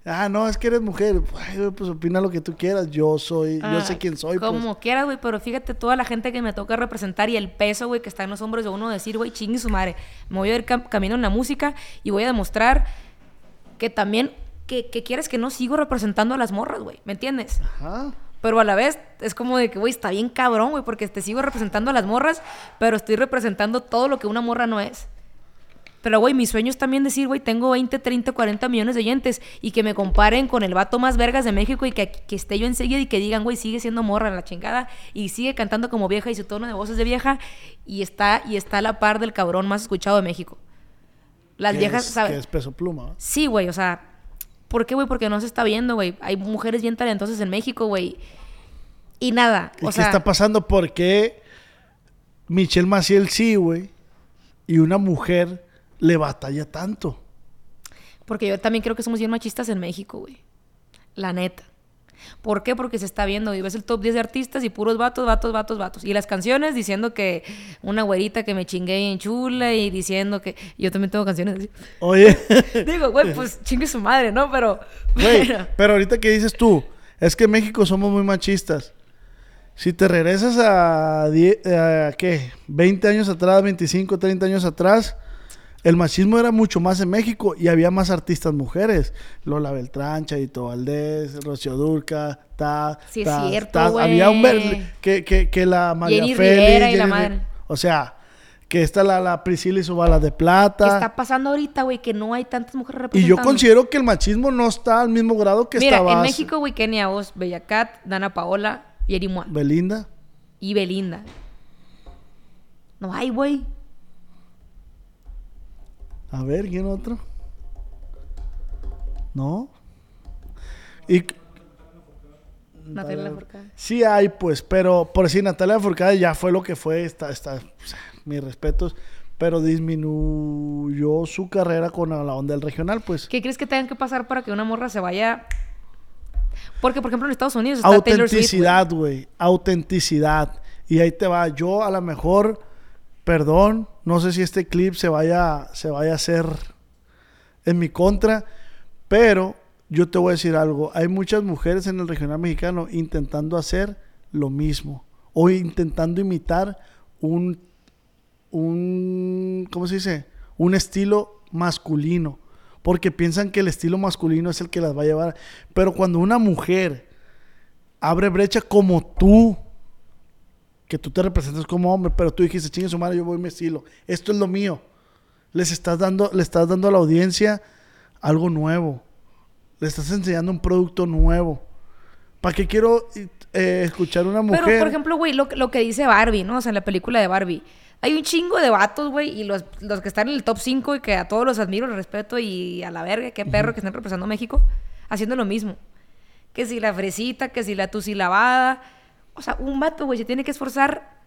ah, no, es que eres mujer. Ay, pues opina lo que tú quieras. Yo soy, yo Ah, sé quién soy. pues. Como quieras, güey, pero fíjate toda la gente que me toca representar y el peso, güey, que está en los hombros de uno decir, güey, chingue su madre. Me voy a ir cam- camino en la música y voy a demostrar que también, que, que quieres que no sigo representando a las morras, güey, ¿me entiendes? Ajá. Pero a la vez es como de que, güey, está bien cabrón, güey, porque te sigo representando a las morras, pero estoy representando todo lo que una morra no es. Pero, güey, mi sueño es también decir, güey, tengo 20, 30, 40 millones de oyentes y que me comparen con el vato más vergas de México y que, que esté yo enseguida y que digan, güey, sigue siendo morra en la chingada y sigue cantando como vieja y su tono de voz es de vieja y está, y está a la par del cabrón más escuchado de México. Las viejas, es, ¿sabes? Que es peso pluma. Sí, güey, o sea, ¿por qué, güey? Porque no se está viendo, güey. Hay mujeres bien talentosas en México, güey. Y nada, ¿Y o qué sea, está pasando? ¿Por qué Michelle Maciel sí, güey? Y una mujer le batalla tanto. porque yo también creo que somos bien machistas en México, güey. La neta. ¿Por qué? Porque se está viendo y ves el top 10 de artistas y puros vatos, vatos, vatos, vatos. Y las canciones diciendo que una güerita que me chingué en chula y diciendo que yo también tengo canciones así. Oye, (laughs) Digo, güey, pues chingue su madre, ¿no? Pero, güey, (laughs) pero- pero ahorita que dices tú, es que en México somos muy machistas. Si te regresas a, die- a ¿qué? 20 años atrás, 25, 30 años atrás, el machismo era mucho más en México y había más artistas mujeres. Lola Beltrán, Chaito Valdés, Rocío Durca, ta, Sí, es ta, cierto, ta. Había un ver que, que, que la María Jenny Rivera y la madre. O sea, Que está la, la Priscila y su bala de plata. ¿Qué está pasando ahorita, güey? Que no hay tantas mujeres Y representando. yo considero que el machismo no está al mismo grado que Mira, estaba en México, güey, Kenia Oz, Bella Cat, Dana Paola, Yeri Mua Belinda. y Belinda. No hay, güey. A ver, ¿quién otro? ¿No? Y Natalia Lafourcade. sí hay, pues, pero por si Natalia Furcade ya fue lo que fue, está, está, o sea, mis respetos, pero disminuyó su carrera con la onda del regional, pues. ¿Qué crees que tengan que pasar para que una morra se vaya? Porque, por ejemplo, en Estados Unidos está. Autenticidad, güey. Autenticidad. Y ahí te va. Yo a lo mejor, perdón, no sé si este clip se vaya, se vaya a hacer en mi contra, pero yo te voy a decir algo. Hay muchas mujeres en el regional mexicano intentando hacer lo mismo o intentando imitar un, un, ¿cómo se dice? Un estilo masculino. Porque piensan que el estilo masculino es el que las va a llevar. Pero cuando una mujer abre brecha como tú, que tú te representas como hombre, pero tú dijiste, chingue su madre, yo voy mi estilo. Esto es lo mío. Les estás dando, le estás dando a la audiencia algo nuevo. Le estás enseñando un producto nuevo. ¿Para qué quiero eh, escuchar a una mujer? Pero, por ejemplo, güey, lo, lo que dice Barbie, ¿no? O sea, en la película de Barbie. Hay un chingo de vatos, güey, y los, los que están en el top 5 y que a todos los admiro, los respeto y a la verga, qué perro que están representando a México, haciendo lo mismo. Que si la fresita, que si la tusilabada. O sea, un vato, güey, se tiene que esforzar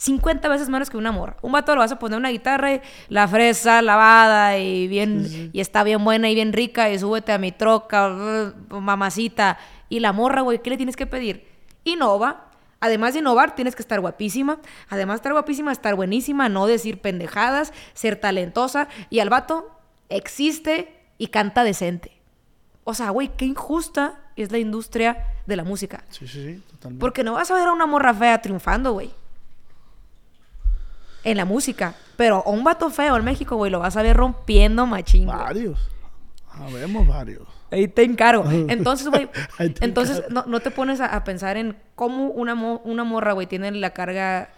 50 veces menos que una morra. Un vato lo vas a poner una guitarra y la fresa lavada y bien y está bien buena y bien rica y súbete a mi troca, uh, mamacita. Y la morra, güey, ¿qué le tienes que pedir? Innova. Además de innovar, tienes que estar guapísima. Además de estar guapísima, estar buenísima, no decir pendejadas, ser talentosa. Y al vato existe y canta decente. O sea, güey, qué injusta es la industria de la música. Sí, sí, sí, totalmente. Porque no vas a ver a una morra fea triunfando, güey. En la música. Pero a un vato feo en México, güey, lo vas a ver rompiendo machín. güey. Varios. Habemos varios. Ahí te encargo. (laughs) Entonces, güey, (laughs) entonces encargo. no, no te pones a, a pensar en cómo una, mo- una morra, güey, tiene la carga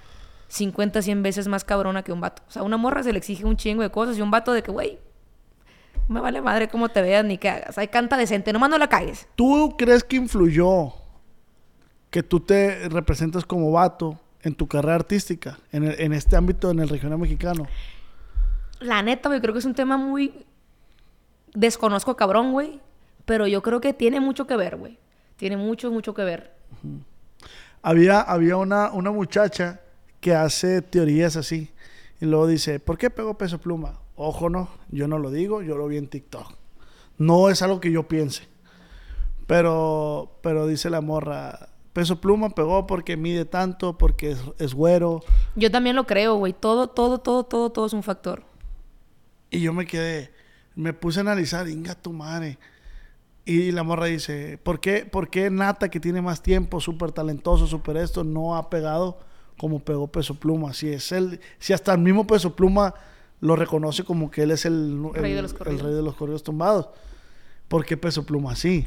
50, 100 veces más cabrona que un vato. O sea, a una morra se le exige un chingo de cosas y un vato de que, güey, me vale madre cómo te veas ni qué hagas. Ahí canta decente, nomás no la cagues. ¿Tú crees que influyó que tú te representas como vato en tu carrera artística, en, el- en este ámbito, en el regional mexicano? La neta, güey, creo que es un tema muy... Desconozco cabrón, güey. Pero yo creo que tiene mucho que ver, güey. Tiene mucho, mucho que ver. Había, había una, una muchacha que hace teorías así. Y luego dice, ¿por qué pegó peso pluma? Ojo, no, yo no lo digo, yo lo vi en TikTok. No es algo que yo piense. Pero, pero dice la morra, peso pluma pegó porque mide tanto, porque es, es güero. Yo también lo creo, güey. Todo, todo, todo, todo, todo es un factor. Y yo me quedé, me puse a analizar, inga tu madre. Y la morra dice, ¿por qué, por qué Nata, que tiene más tiempo, súper talentoso, súper esto, no ha pegado como pegó Peso Pluma? Si es él, si hasta el mismo Peso Pluma lo reconoce como que él es el, Rey de los el rey de los corridos tumbados. ¿Por qué Peso Pluma sí?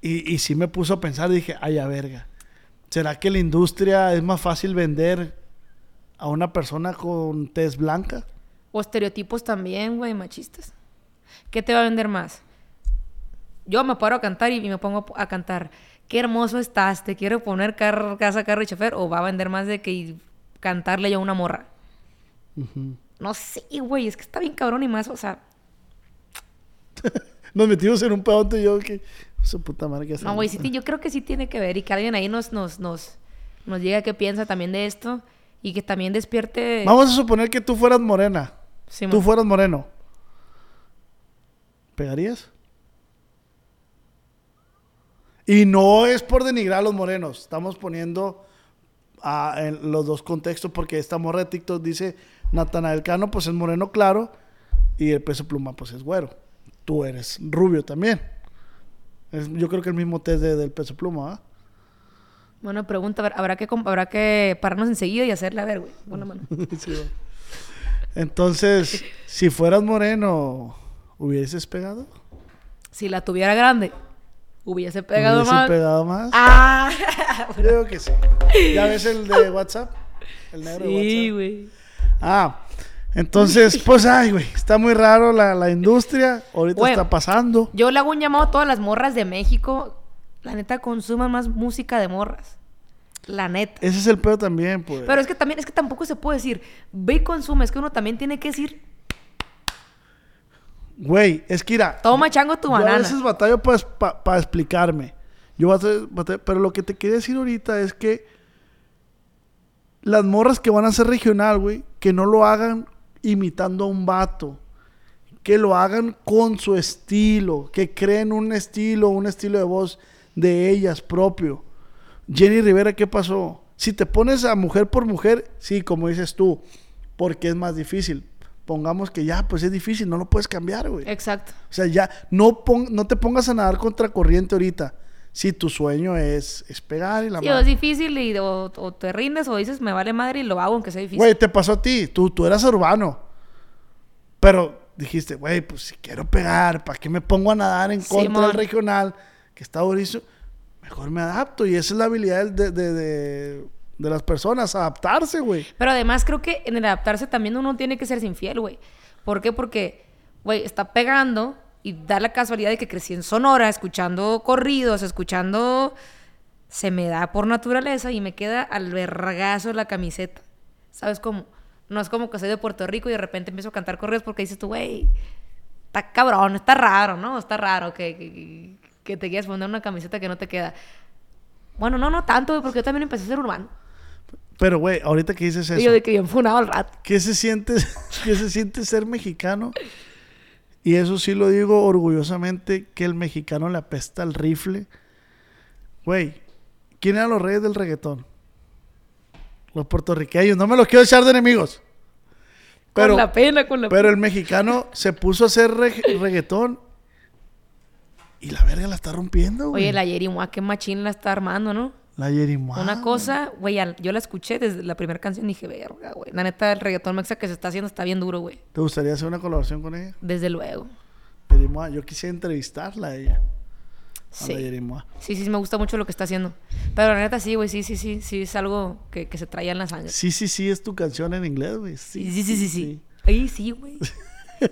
Y, y sí me puso a pensar, dije, ay, a verga. ¿Será que la industria es más fácil vender a una persona con tez blanca? O estereotipos también, güey, machistas. ¿Qué te va a vender más? Yo me paro a cantar y me pongo a cantar. Qué hermoso estás, te quiero poner carro, casa, carro y chofer. O va a vender más de que cantarle yo a una morra. No sé, güey, es que está bien cabrón y más, o sea, (laughs) Nos metimos en un pedote y yo que... Su puta madre que no, güey, sí, yo creo que sí tiene que ver y que alguien ahí nos, nos, nos, nos diga qué piensa también de esto y que también despierte. Vamos a suponer que tú fueras morena. Sí, tú fueras moreno. ¿Pegarías? Y no es por denigrar a los morenos. Estamos poniendo en los dos contextos porque esta morra de TikTok dice Natanael Cano pues es moreno claro y el peso pluma pues es güero. Tú eres rubio también. Es- yo creo que el mismo test de- del peso pluma, ¿ah? Buena pregunta, habrá que, habrá que pararnos enseguida y hacerla, a ver, güey. Buena mano. (laughs) Sí. Entonces, si fueras moreno, ¿hubieses pegado? Si la tuviera grande, hubiese pegado ¿Hubiese más. pegado más? Ah, Creo que sí. ¿Ya ves el de (laughs) WhatsApp? El negro sí, de WhatsApp. güey. Ah, entonces, (laughs) pues, ay, güey, está muy raro la, la industria. Ahorita está pasando. Yo le hago un llamado a todas las morras de México. La neta, consuman más música de morras. La neta. Ese es el pedo también, pues. Pero es que también, es que tampoco se puede decir, ve y consume. Es que uno también tiene que decir, Güey, es que mira. toma chango tu yo a banana. veces batallo para explicarme. Yo batallo- batallo- pero lo que te quería decir ahorita es que las morras que van a ser regional, güey, que no lo hagan imitando a un vato. Que lo hagan con su estilo. Que creen un estilo, un estilo de voz de ellas propio. Jenny Rivera, ¿qué pasó? Si te pones a mujer por mujer, sí, como dices tú, porque es más difícil. Pongamos que ya, pues es difícil, no lo puedes cambiar, güey. Exacto. O sea, ya no, pon- no te pongas a nadar contra corriente ahorita. Si tu sueño es, es pegar y la Sí, o madre. es difícil y o, o te rindes o dices, me vale madre y lo hago aunque sea difícil. Güey, te pasó a ti. Tú, tú eras urbano. Pero dijiste, güey, pues si quiero pegar, ¿para qué me pongo a nadar en contra Simón. del regional? Que está durísimo. Mejor me adapto. Y esa es la habilidad de, de, de- de las personas, adaptarse, güey. Pero además creo que en el adaptarse también uno tiene que ser infiel, güey. ¿Por qué? Porque, güey, está pegando y da la casualidad de que crecí en Sonora escuchando corridos, escuchando... Se me da por naturaleza y me queda al vergazo la camiseta. ¿Sabes cómo? No es como que soy de Puerto Rico y de repente empiezo a cantar corridos porque dices tú, güey, está cabrón, está raro, ¿no? Está raro que, que, que te quieras poner una camiseta que no te queda. Bueno, no, no tanto, güey, porque yo también empecé a ser urbano. Pero, güey, ahorita que dices eso. Y yo de que bien funado al rato. ¿Qué se siente, (laughs) qué se siente ser mexicano? Y eso sí lo digo orgullosamente, que el mexicano le apesta el rifle. Güey, ¿quién eran los reyes del reggaetón? Los puertorriqueños. No me los quiero echar de enemigos. Pero, con la pena, con la pero el mexicano se puso a hacer reg- (laughs) reggaetón y la verga la está rompiendo, güey. Oye, la Yerimua, qué machín la está armando, ¿no? La Yerimua. Una cosa, güey, yo la escuché desde la primera canción y dije, verga, güey. La neta, el reggaetón mexa que se está haciendo está bien duro, güey. ¿Te gustaría hacer una colaboración con ella? Desde luego. Yerimua. Yo quisiera entrevistarla a ella. A la Sí. Yerimua. Sí, sí, me gusta mucho lo que está haciendo. Pero la neta, sí, güey, sí, sí, sí. Sí, es algo que, que se traía en la sangre. Sí, sí, sí, es tu canción en inglés, güey. Sí, sí, sí, sí, sí. Ay, sí, güey.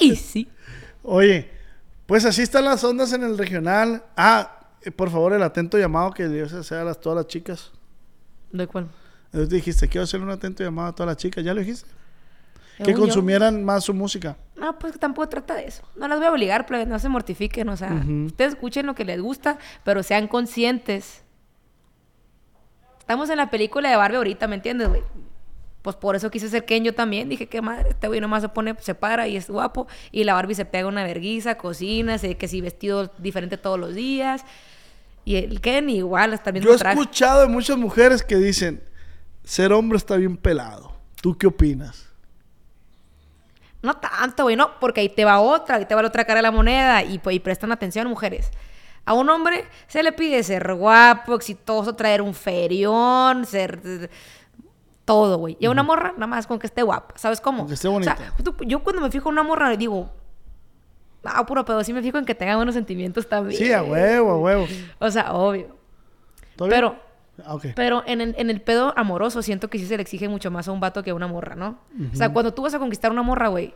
y sí. (laughs) Oye, pues así están las ondas en el regional. Ah, por favor, el atento llamado que le ibas a hacer a las, todas las chicas. ¿De cuál? Entonces dijiste, quiero hacerle un atento llamado a todas las chicas. ¿Ya lo dijiste? Que yo. consumieran más su música. No, pues tampoco trata de eso. No las voy a obligar, plebe, no se mortifiquen. O sea, ustedes escuchen lo que les gusta, pero sean conscientes. Estamos en la película de Barbie ahorita, ¿me entiendes, güey? Pues por eso quise ser Ken yo también. Dije, qué madre, este güey nomás se pone, se para y es guapo. Y la Barbie se pega una verguiza, cocina, se que si vestido diferente todos los días. Y el Ken igual, el mismo Yo he traje. escuchado de muchas mujeres que dicen, ser hombre está bien pelado. ¿Tú qué opinas? No tanto, güey, no, porque ahí te va otra, ahí te va la otra cara de la moneda y, pues, y prestan atención, mujeres. A un hombre se le pide ser guapo, exitoso, traer un ferión, ser todo, güey. Y a una morra, nada más con que esté guapa, ¿sabes cómo? Con que esté O sea, bonita. yo cuando me fijo en una morra digo, ah, puro pedo, sí me fijo en que tenga buenos sentimientos también. Sí, a huevo, a huevo. O sea, obvio. Pero, Ah, pero en el, en el pedo amoroso siento que sí se le exige mucho más a un vato que a una morra, ¿no? O sea, cuando tú vas a conquistar una morra, güey,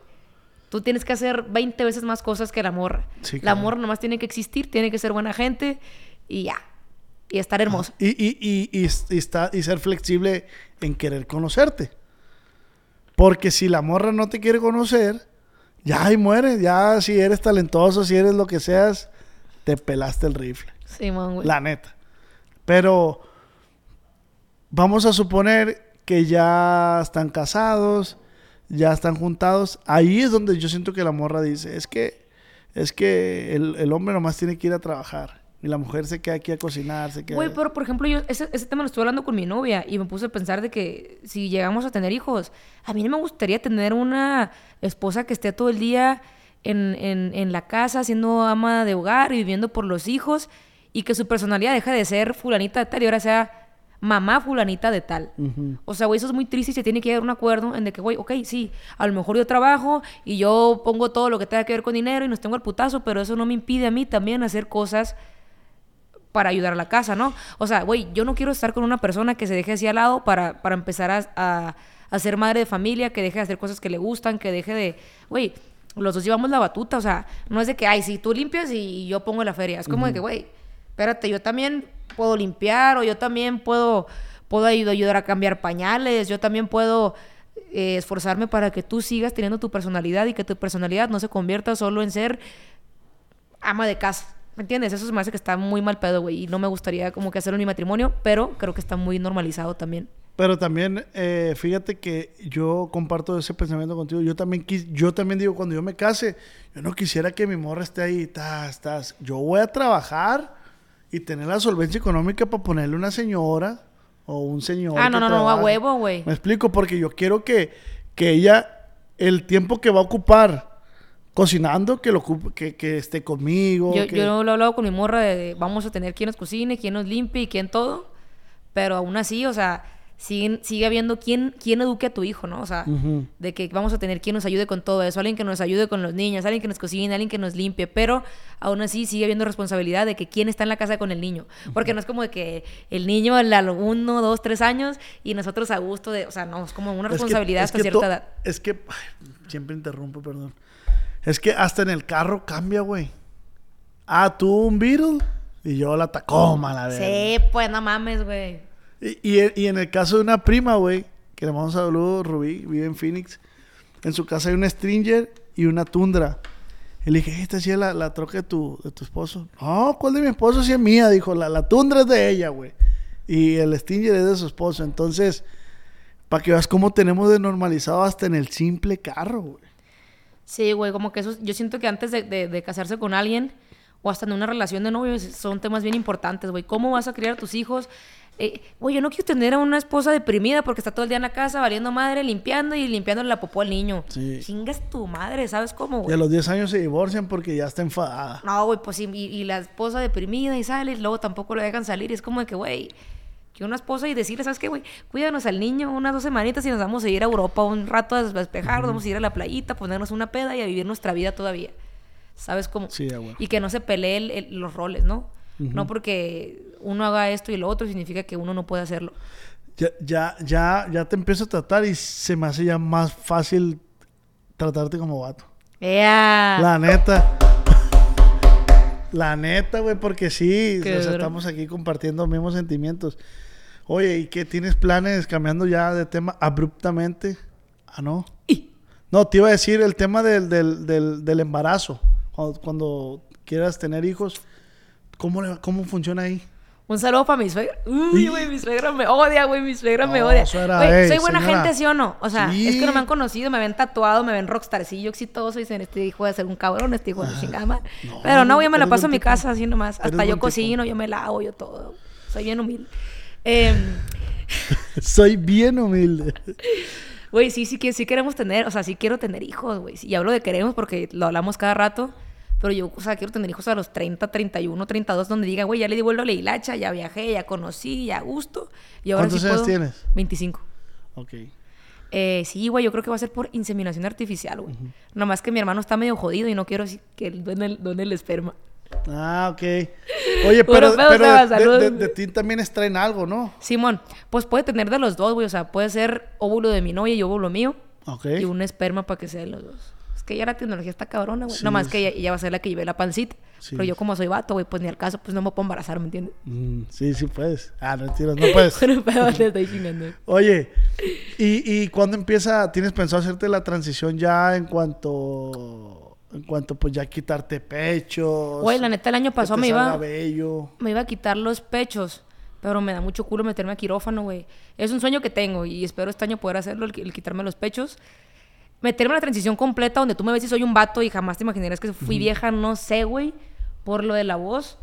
tú tienes que hacer 20 veces más cosas que la morra. Sí, la claro. morra nomás tiene que existir, tiene que ser buena gente y ya. Y estar hermosa. Y, y, y, y, y está, y ser flexible en querer conocerte. Porque si la morra no te quiere conocer, ya ahí muere. Ya si eres talentoso, si eres lo que seas, te pelaste el rifle. Sí, man, güey. La neta. Pero vamos a suponer que ya están casados, ya están juntados. Ahí es donde yo siento que la morra dice, es que, es que el, el hombre nomás tiene que ir a trabajar. Y la mujer se queda aquí a cocinar, se queda... Güey, pero por ejemplo, yo ese, ese tema lo estuve hablando con mi novia y me puse a pensar de que si llegamos a tener hijos, a mí no me gustaría tener una esposa que esté todo el día en, en, en la casa siendo ama de hogar y viviendo por los hijos y que su personalidad deje de ser fulanita de tal y ahora sea mamá fulanita de tal. O sea, güey, eso es muy triste y se tiene que llegar a un acuerdo en de que, güey, ok, sí, a lo mejor yo trabajo y yo pongo todo lo que tenga que ver con dinero y nos tengo el putazo, pero eso no me impide a mí también hacer cosas para ayudar a la casa, ¿no? O sea, güey, yo no quiero estar con una persona que se deje así al lado para, para empezar a, a- a ser madre de familia, que deje de hacer cosas que le gustan, que deje de, güey, los dos llevamos la batuta, o sea, no es de que, ay, si tú limpias y yo pongo la feria, es como de que, güey, espérate, yo también puedo limpiar o yo también puedo, puedo ayudar a cambiar pañales, yo también puedo eh, esforzarme para que tú sigas teniendo tu personalidad y que tu personalidad no se convierta solo en ser ama de casa. ¿Me entiendes? Eso se me hace que está muy mal pedo, güey. Y no me gustaría como que hacerlo en mi matrimonio, pero creo que está muy normalizado también. Pero también, eh, fíjate que yo comparto ese pensamiento contigo. Yo también, yo también digo, cuando yo me case, yo no quisiera que mi morra esté ahí, estás, estás. Yo voy a trabajar y tener la solvencia económica para ponerle una señora o un señor. Ah, no, no, no, a huevo, güey. Me explico, porque yo quiero que, que ella, el tiempo que va a ocupar cocinando, que, lo, que, que esté conmigo. Yo, yo lo he hablado con mi morra de, vamos a tener quien nos cocine, quien nos limpie y quien todo. Pero aún así, o sea, sigue, sigue habiendo quien, quien eduque a tu hijo, ¿no? O sea, de que vamos a tener quien nos ayude con todo eso, alguien que nos ayude con los niños, alguien que nos cocine, alguien que nos limpie, pero aún así sigue habiendo responsabilidad de que quién está en la casa con el niño. Porque no es como de que el niño a los uno, dos, tres años y nosotros a gusto de, o sea, no, es como una responsabilidad hasta cierta edad. Es que, siempre interrumpo, perdón. Es que hasta en el carro cambia, güey. Ah, tú un Beetle y yo la Tacoma, la verdad. Sí, pues no mames, güey. Y, y, en el caso de una prima, güey, que le mando un saludo, Rubí, vive en Phoenix. En su casa hay una Stringer y una Tundra. Y le dije, esta sí es la, la troca de tu, de tu esposo. No, ¿cuál de mi esposo? Sí es mía, dijo. La, la Tundra es de ella, güey. Y el Stringer es de su esposo. Entonces, para que veas cómo tenemos de normalizado hasta en el simple carro, güey. Sí, güey, como que eso, yo siento que antes de, de, casarse con alguien o hasta en una relación de novio son temas bien importantes, güey. ¿Cómo vas a criar a tus hijos? Eh, güey, yo no quiero tener a una esposa deprimida porque está todo el día en la casa valiendo madre, limpiando y limpiando la popó al niño. Sí. Chingas tu madre, ¿sabes cómo, güey? Y a los 10 años se divorcian porque ya está enfadada. No, güey, pues y, y, la esposa deprimida y sale y luego tampoco lo dejan salir. Y es como de que, güey, que una esposa y decirle, ¿sabes qué, güey? Cuídanos al niño unas dos semanitas y nos vamos a ir a Europa un rato a despejar, vamos a ir a la playita, ponernos una peda y a vivir nuestra vida todavía. ¿Sabes cómo? Sí, güey. Y que no se peleen los roles, ¿no? No porque uno haga esto y lo otro significa que uno no puede hacerlo. Ya, ya, ya, ya te empiezo a tratar y se me hace ya más fácil tratarte como vato. ¡Ea! La neta. La neta, güey, porque sí, estamos aquí compartiendo los mismos sentimientos. Oye, ¿y qué tienes planes cambiando ya de tema abruptamente? Ah, no. No, te iba a decir el tema del, del, del, embarazo. Cuando, quieras tener hijos, ¿cómo, ¿cómo funciona ahí? Un saludo para mi suegra. Uy, güey, mi suegra me odia, güey, mi suegra me odia. Soy buena gente, ¿sí o no? O sea, es que no me han conocido, me ven tatuado, me ven rockstarcillo exitoso y dicen, este hijo de ser un cabrón, este hijo de ah, chingada Pero no, yo me la paso en mi casa así nomás. Hasta yo cocino, yo me lavo, yo todo. Soy bien humilde. Em, (laughs) Soy bien humilde. Güey, sí, sí, sí queremos tener, o sea, sí quiero tener hijos, güey. Y hablo de queremos porque lo hablamos cada rato. Pero yo, o sea, quiero tener hijos a los 30, 31, 32, donde diga, güey, ya le di vuelo a la hilacha, ya viajé, ya conocí, ya gusto. Y ahora ¿Cuántos años tienes? 25. Ok. Eh, sí, güey, yo creo que va a ser por inseminación artificial, güey. Nada más que mi hermano está medio jodido y no quiero que él done el esperma. Ah, ok. Oye, pero, pero, de, ti también extraen algo, ¿no? Simón, pues puede tener de los dos, güey. O sea, puede ser óvulo de mi novia y óvulo mío. Ok. Y un esperma para que sea de los dos. Es que ya la tecnología está cabrona, güey. no más que ella, va a ser la que lleve la pancita. Pero yo como soy vato, güey, pues ni al caso, pues no me puedo embarazar, ¿me entiendes? Mm, sí, sí puedes. Ah, no, no puedes. (laughs) pero te estoy chingando. Oye, ¿y, ¿y cuándo empieza, tienes pensado hacerte la transición ya en cuanto en cuanto pues ya quitarte pechos. Güey, la neta el año pasado me iba me iba a quitar los pechos, pero me da mucho culo meterme a quirófano, güey. Es un sueño que tengo y espero este año poder hacerlo, el, quitarme los pechos. Meterme en la transición completa donde tú me ves y soy un vato y jamás te imaginarás que fui vieja, no sé, güey, por lo de la voz.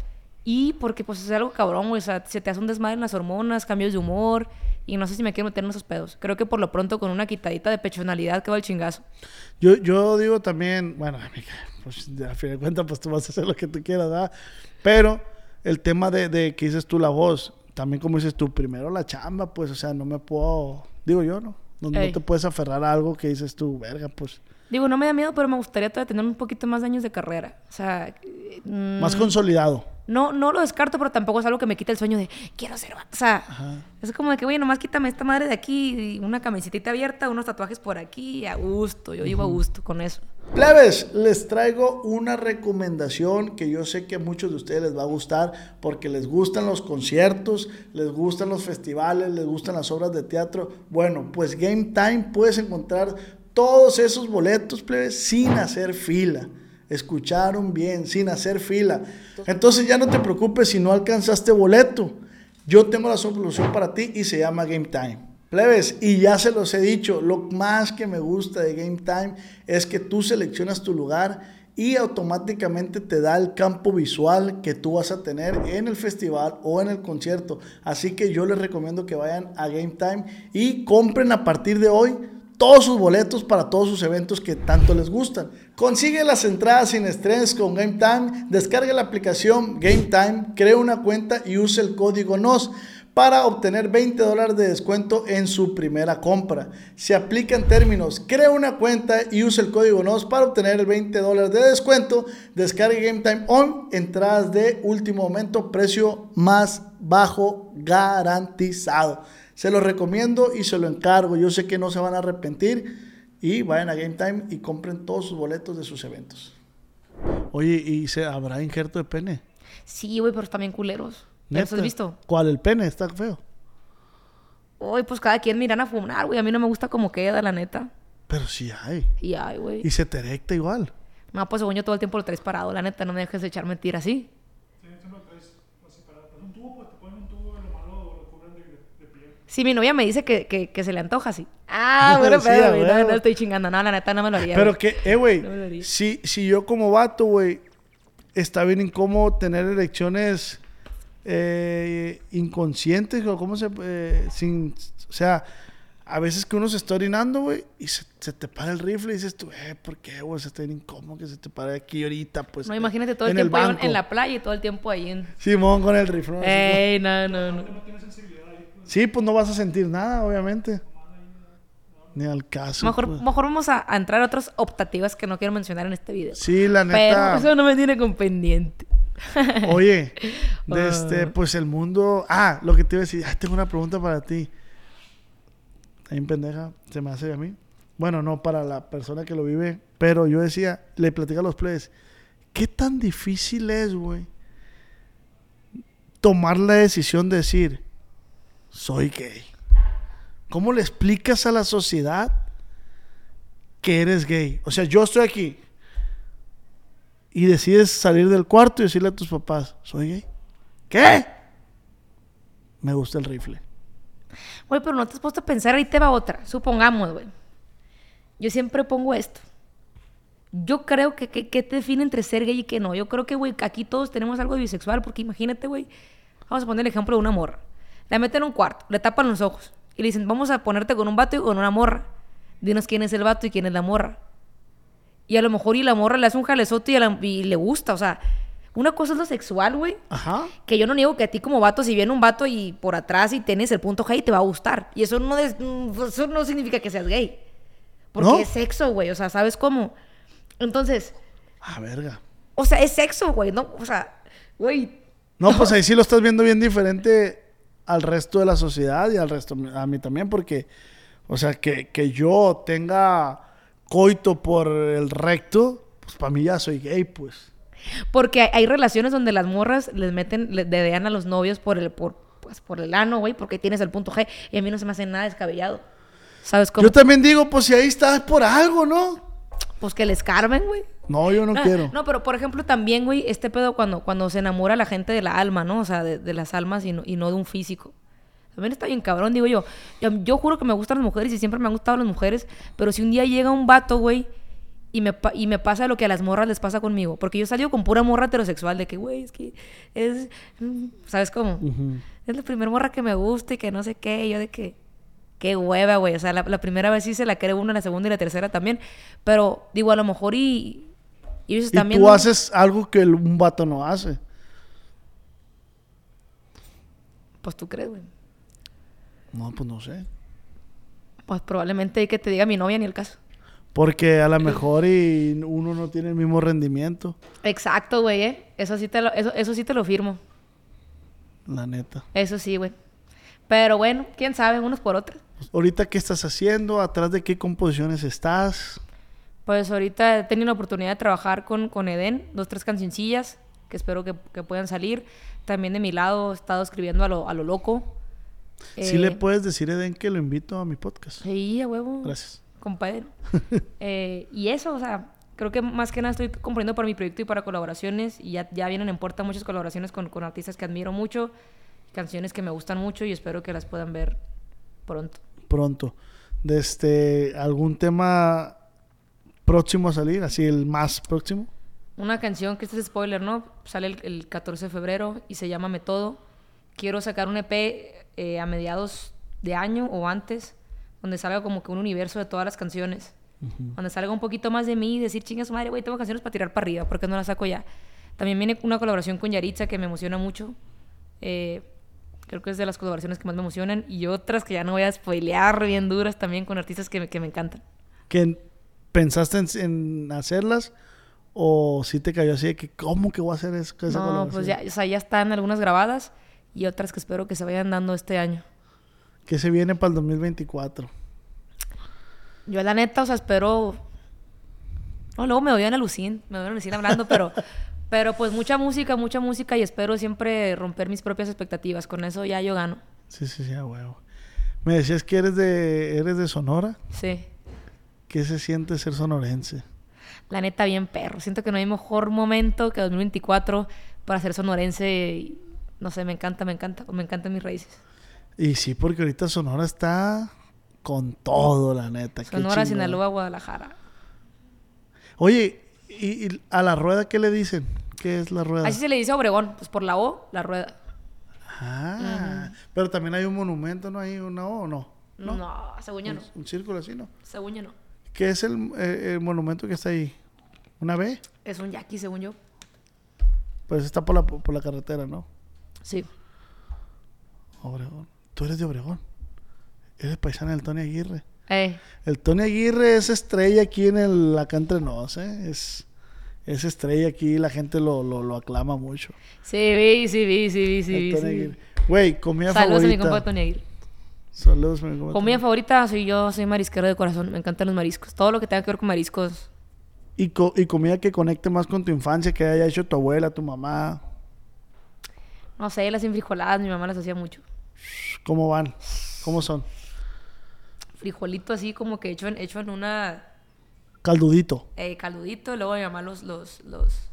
Y porque pues es algo cabrón, güey. O sea, se te hace un desmadre en las hormonas, cambios de humor. Y no sé si me quiero meter en esos pedos. Creo que por lo pronto con una quitadita de pechonalidad que va el chingazo. Yo, yo digo también, bueno, pues a fin de cuentas, pues tú vas a hacer lo que tú quieras, ¿verdad? Pero el tema de, de que dices tú la voz, también como dices tú, primero la chamba, pues, o sea, no me puedo, digo yo, ¿no? No, no te puedes aferrar a algo que dices tú, verga, pues Digo, no me da miedo, pero me gustaría todavía tener un poquito más de años de carrera. O sea, mm, Más consolidado. no, no lo descarto, pero tampoco es algo que me quita el sueño de quiero ser. O sea, es como de que, oye, nomás quítame esta madre de aquí, una camisetita abierta, unos tatuajes por aquí, a gusto. Yo vivo a gusto con eso. Plebes, les traigo una recomendación que yo sé que a muchos de ustedes les va a gustar porque les gustan los conciertos, les gustan los festivales, les gustan las obras de teatro. Bueno, pues Game Time puedes encontrar todos esos boletos, plebes, sin hacer fila. Escucharon bien, sin hacer fila. Entonces ya no te preocupes si no alcanzaste boleto. Yo tengo la solución para ti y se llama Game Time. Plebes, y ya se los he dicho, lo más que me gusta de Game Time es que tú seleccionas tu lugar y automáticamente te da el campo visual que tú vas a tener en el festival o en el concierto. Así que yo les recomiendo que vayan a Game Time y compren a partir de hoy todos sus boletos para todos sus eventos que tanto les gustan. Consigue las entradas sin estrés con Game Time, descarga la aplicación Game Time, crea una cuenta y use el código NOS para obtener 20 dólares de descuento en su primera compra. Se aplica en términos, crea una cuenta y use el código NOS para obtener el 20 dólares de descuento. Descargue Game Time On, entradas de último momento, precio más bajo garantizado. Se lo recomiendo y se lo encargo. Yo sé que no se van a arrepentir. Y vayan a Game Time y compren todos sus boletos de sus eventos. Oye, ¿y se habrá injerto de pene? Sí, güey, pero están bien culeros. ¿Ya los has visto? ¿Cuál? ¿El pene? Está feo. Uy, pues cada quien miran a fumar, güey. A mí no me gusta como queda, la neta. Pero sí hay. Y ay, güey. Y se te erecta igual. No, pues según yo todo el tiempo lo traes parado. La neta, no me dejes de echar mentiras así. Sí, mi novia me dice que, que, que se le antoja así. Ah, (laughs) bueno, Sí, pero, güey, no, no estoy chingando. No, la neta, no me lo haría. Pero güey. que, eh, güey, No si, si yo como vato, güey, está bien incómodo tener erecciones eh, inconscientes o cómo se... eh, sin, o sea, a veces que uno se está orinando, güey, y se, se te para el rifle y dices tú, eh, ¿por qué, güey? Se está bien incómodo que se te pare aquí ahorita, pues. No, eh, imagínate todo el en tiempo ahí en la playa y todo el tiempo ahí en... Simón con el rifle. ¿no? Así Ey, no, no, no. Sí, pues no vas a sentir nada, obviamente. Ni al caso. Mejor, pues. mejor vamos a, a entrar a otras optativas que no quiero mencionar en este video. Sí, la Pero neta. (laughs) eso no me tiene con pendiente. (laughs) Oye, de este, Ah. pues el mundo. Ah, lo que te iba a decir, ah, tengo una pregunta para ti. Bien pendeja, se me hace a mí. Bueno, no para la persona que lo vive, pero yo decía, le platica a los players, ¿qué tan difícil es, güey? Tomar la decisión de decir, soy gay. ¿Cómo le explicas a la sociedad que eres gay? O sea, yo estoy aquí, y decides salir del cuarto y decirle a tus papás, soy gay. ¿Qué? Me gusta el rifle. Güey, pero no te has puesto a pensar, ahí te va otra. Supongamos, güey. Yo siempre pongo esto. Yo creo que, que, te define entre ser gay y que no. Yo creo que, güey, aquí todos tenemos algo de bisexual, porque imagínate, güey. Vamos a poner el ejemplo de una morra. La meten en un cuarto, le tapan los ojos y le dicen, vamos a ponerte con un vato y con una morra. Dinos quién es el vato y quién es la morra. Y a lo mejor y la morra le hace un jalezote y, a la- y le gusta. O sea, una cosa es lo sexual, güey. Ajá. Que yo no niego que a ti como vato, si viene un vato y por atrás y tienes el punto G, te va a gustar. Y eso no, des- mm, eso no significa que seas gay. Porque ¿No? es sexo, güey. O sea, ¿sabes cómo? Entonces, Ah, verga. o sea, es sexo, güey. No, o sea, güey. No, pues ahí sí lo estás viendo bien diferente al resto de la sociedad y al resto, a mí también, porque, o sea, que, que yo tenga coito por el recto, pues para mí ya soy gay, pues. Porque hay, hay relaciones donde las morras les meten, le dedean a los novios por el, por, pues, por el ano, güey, porque tienes el punto G. Y a mí no se me hace nada descabellado. ¿Sabes cómo? Yo también digo, pues si ahí está es por algo, ¿no? Pues que les carmen, güey. No, yo no Ah, quiero. No, pero por ejemplo también, güey, este pedo cuando, cuando se enamora la gente de la alma, ¿no? O sea, de, de las almas y no, y no de un físico. También está bien cabrón, digo yo. yo. yo juro que me gustan las mujeres y siempre me han gustado las mujeres, pero si un día llega un vato, güey, y me, y me pasa lo que a las morras les pasa conmigo, porque yo salgo con pura morra heterosexual de que, güey, es que es, mm, ¿sabes cómo? Ujú. Es la primera morra que me gusta y que no sé qué, y yo de que, qué hueva, güey. O sea, la, la primera vez sí se la cree una, la segunda y la tercera también, pero digo, a lo mejor y... y ellos Y están tú haces algo que un vato no hace. Pues tú crees, güey. No, pues no sé. Pues probablemente que te diga mi novia ni el caso. Porque a lo mejor y uno no tiene el mismo rendimiento, Exacto, güey, ¿eh? Eso sí te lo, eso, eso sí te lo firmo. la neta. Eso sí, güey. Pero bueno, quién sabe, unos por otros. Ahorita, ¿qué estás haciendo? ¿Atrás de qué composiciones estás? Pues ahorita he tenido la oportunidad de trabajar con, con Eden, dos, tres cancioncillas que espero que, que puedan salir. También de mi lado he estado escribiendo a lo, a lo loco. Si Eh, le puedes decir, Eden, que lo invito a mi podcast. Sí, a huevo. Gracias. Compadre. (laughs) Eh, y eso, o sea, creo que más que nada estoy componiendo para mi proyecto y para colaboraciones. Y ya, ya vienen en puerta muchas colaboraciones con, con artistas que admiro mucho, canciones que me gustan mucho y espero que las puedan ver pronto. Pronto. De este, ¿Algún tema próximo a salir? Así, el más próximo. Una canción que este es spoiler, ¿no? Sale el, el 14 de febrero y se llama Me Todo. Quiero sacar un EP eh, a mediados de año o antes, donde salga como que un universo de todas las canciones. Donde salga un poquito más de mí y decir, chinga su madre, güey, tengo canciones para tirar para arriba, ¿por qué no las saco ya? También viene una colaboración con Yaritza que me emociona mucho. Eh, creo que es de las colaboraciones que más me emocionan. Y otras que ya no voy a spoilear bien duras también con artistas que me, que me encantan. ¿Que pensaste en, en hacerlas? ¿O si te cayó así de que, ¿cómo que voy a hacer eso? No, pues ya, o sea, ya están algunas grabadas y otras que espero que se vayan dando este año. Que se viene para el 2024. Yo la neta, o sea, espero... No, luego me doy a Lucín, me doy a Lucín hablando, (laughs) pero... Pero pues mucha música, mucha música y espero siempre romper mis propias expectativas. Con eso ya yo gano. Sí, sí, sí, a huevo. Me decías que eres de, eres de Sonora. Sí. ¿Qué se siente ser sonorense? La neta, bien perro. Siento que no hay mejor momento que 2024 para ser sonorense. y, no sé, me encanta, me encanta. Me encantan mis raíces. Y sí, porque ahorita Sonora está con todo, la neta. Sonora. Sinaloa, Guadalajara. Oye, ¿y, y a la rueda qué le dicen? ¿Qué es la rueda? Así se le dice a Obregón. Pues por la O, la rueda. Ah, pero también hay un monumento, ¿no? Hay una O, ¿o no? No, según yo no. Un, un círculo así, ¿no? Según yo no. ¿Qué es el, eh, el monumento que está ahí? ¿Una B? Es un yaqui, según yo. Pues está por la, por la carretera, ¿no? Sí. Obregón. Tú eres de Obregón. Eres paisana del Tony Aguirre. Eh, El Tony Aguirre es estrella aquí en el acá entre nos, ¿eh? Es, es estrella aquí, la gente lo, lo, lo aclama mucho. sí, vi, sí, vi, sí, vi, sí, El Tony sí. Aguirre. Güey, comida Saludos a mi compa Tony Aguirre. Saludos mi Comida favorita, soy yo, soy marisquero de corazón. Me encantan los mariscos. Todo lo que tenga que ver con mariscos. Y, co- y comida que conecte más con tu infancia, que haya hecho tu abuela, tu mamá. No sé, las enfrijoladas, mi mamá las hacía mucho. ¿Cómo van? ¿Cómo son? Frijolito así como que hecho en, hecho en una Caldudito. eh, caldudito. y Luego mi mamá los, los, los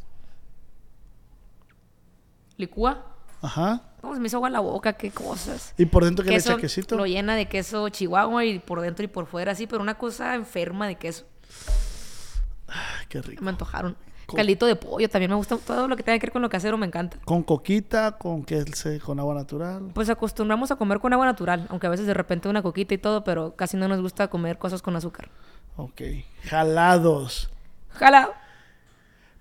licúa. Ajá. ¿Cómo se me hizo agua la boca? Qué cosas. Y por dentro que le Queso, echa quesito. Lo llena de queso chihuahua y por dentro y por fuera así, pero una cosa enferma de queso. Ay, qué rico. Me antojaron. Caldito de pollo, también me gusta. Todo lo que tenga que ver con lo casero me encanta. Con coquita, con que se, con agua natural. Pues acostumbramos a comer con agua natural, aunque a veces de repente una coquita y todo, pero casi no nos gusta comer cosas con azúcar. Ok. Jalados. Jala.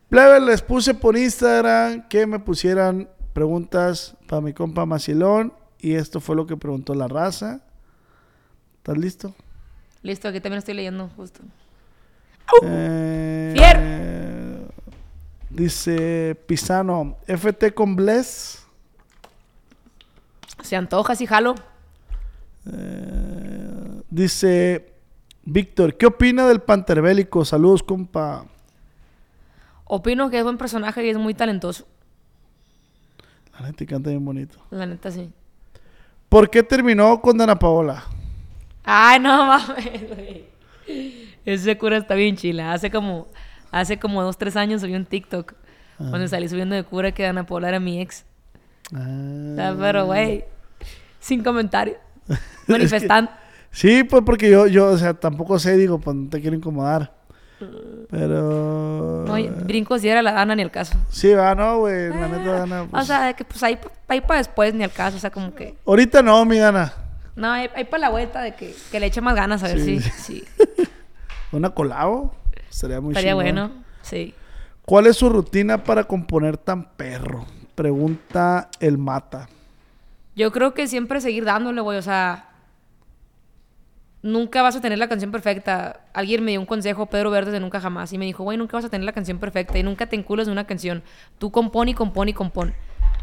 Plebe, les puse por Instagram que me pusieran preguntas para mi compa Macilón. Y esto fue lo que preguntó la raza. ¿Estás listo? Listo, aquí también estoy leyendo justo. Eh, eh, dice Pisano, FT con Bless. Se antoja, sí, jalo. Eh, dice Víctor, ¿qué opina del Panterbélico? Saludos, compa. Opino que es buen personaje y es muy talentoso. La neta canta bien bonito. La neta, sí. ¿Por qué terminó con Dana Paola? Ay, no mames, güey. Ese cura está bien chila. Hace como, hace como dos, tres años subí un TikTok. Donde salí subiendo de cura que Ana Paula era mi ex. Ah. Ah, Pero, güey, sin comentarios. (laughs) Manifestando. Sí, pues porque yo, yo, o sea, tampoco sé, digo, pues no te quiero incomodar. Pero. No, y brincos y era la Ana ni el caso. Sí, va, no, güey. La neta, Dana. O Pues... sea, de que pues ahí, ahí para después ni el caso. O sea, como que. Ahorita no, mi Dana. No, ahí, ahí para la vuelta de que, que le eche más ganas a ver Sí. si. Sí. (laughs) ¿Una colabo? Estaría muy Estaría chingón. bueno. Sí. ¿Cuál es su rutina para componer tan perro? Pregunta el mata. Yo creo que siempre seguir dándole, güey. O sea, nunca vas a tener la canción perfecta. Alguien me dio un consejo, Pedro Verdes de Nunca Jamás, y me dijo, güey, nunca vas a tener la canción perfecta y nunca te enculas de una canción. Tú compón y compón y compón.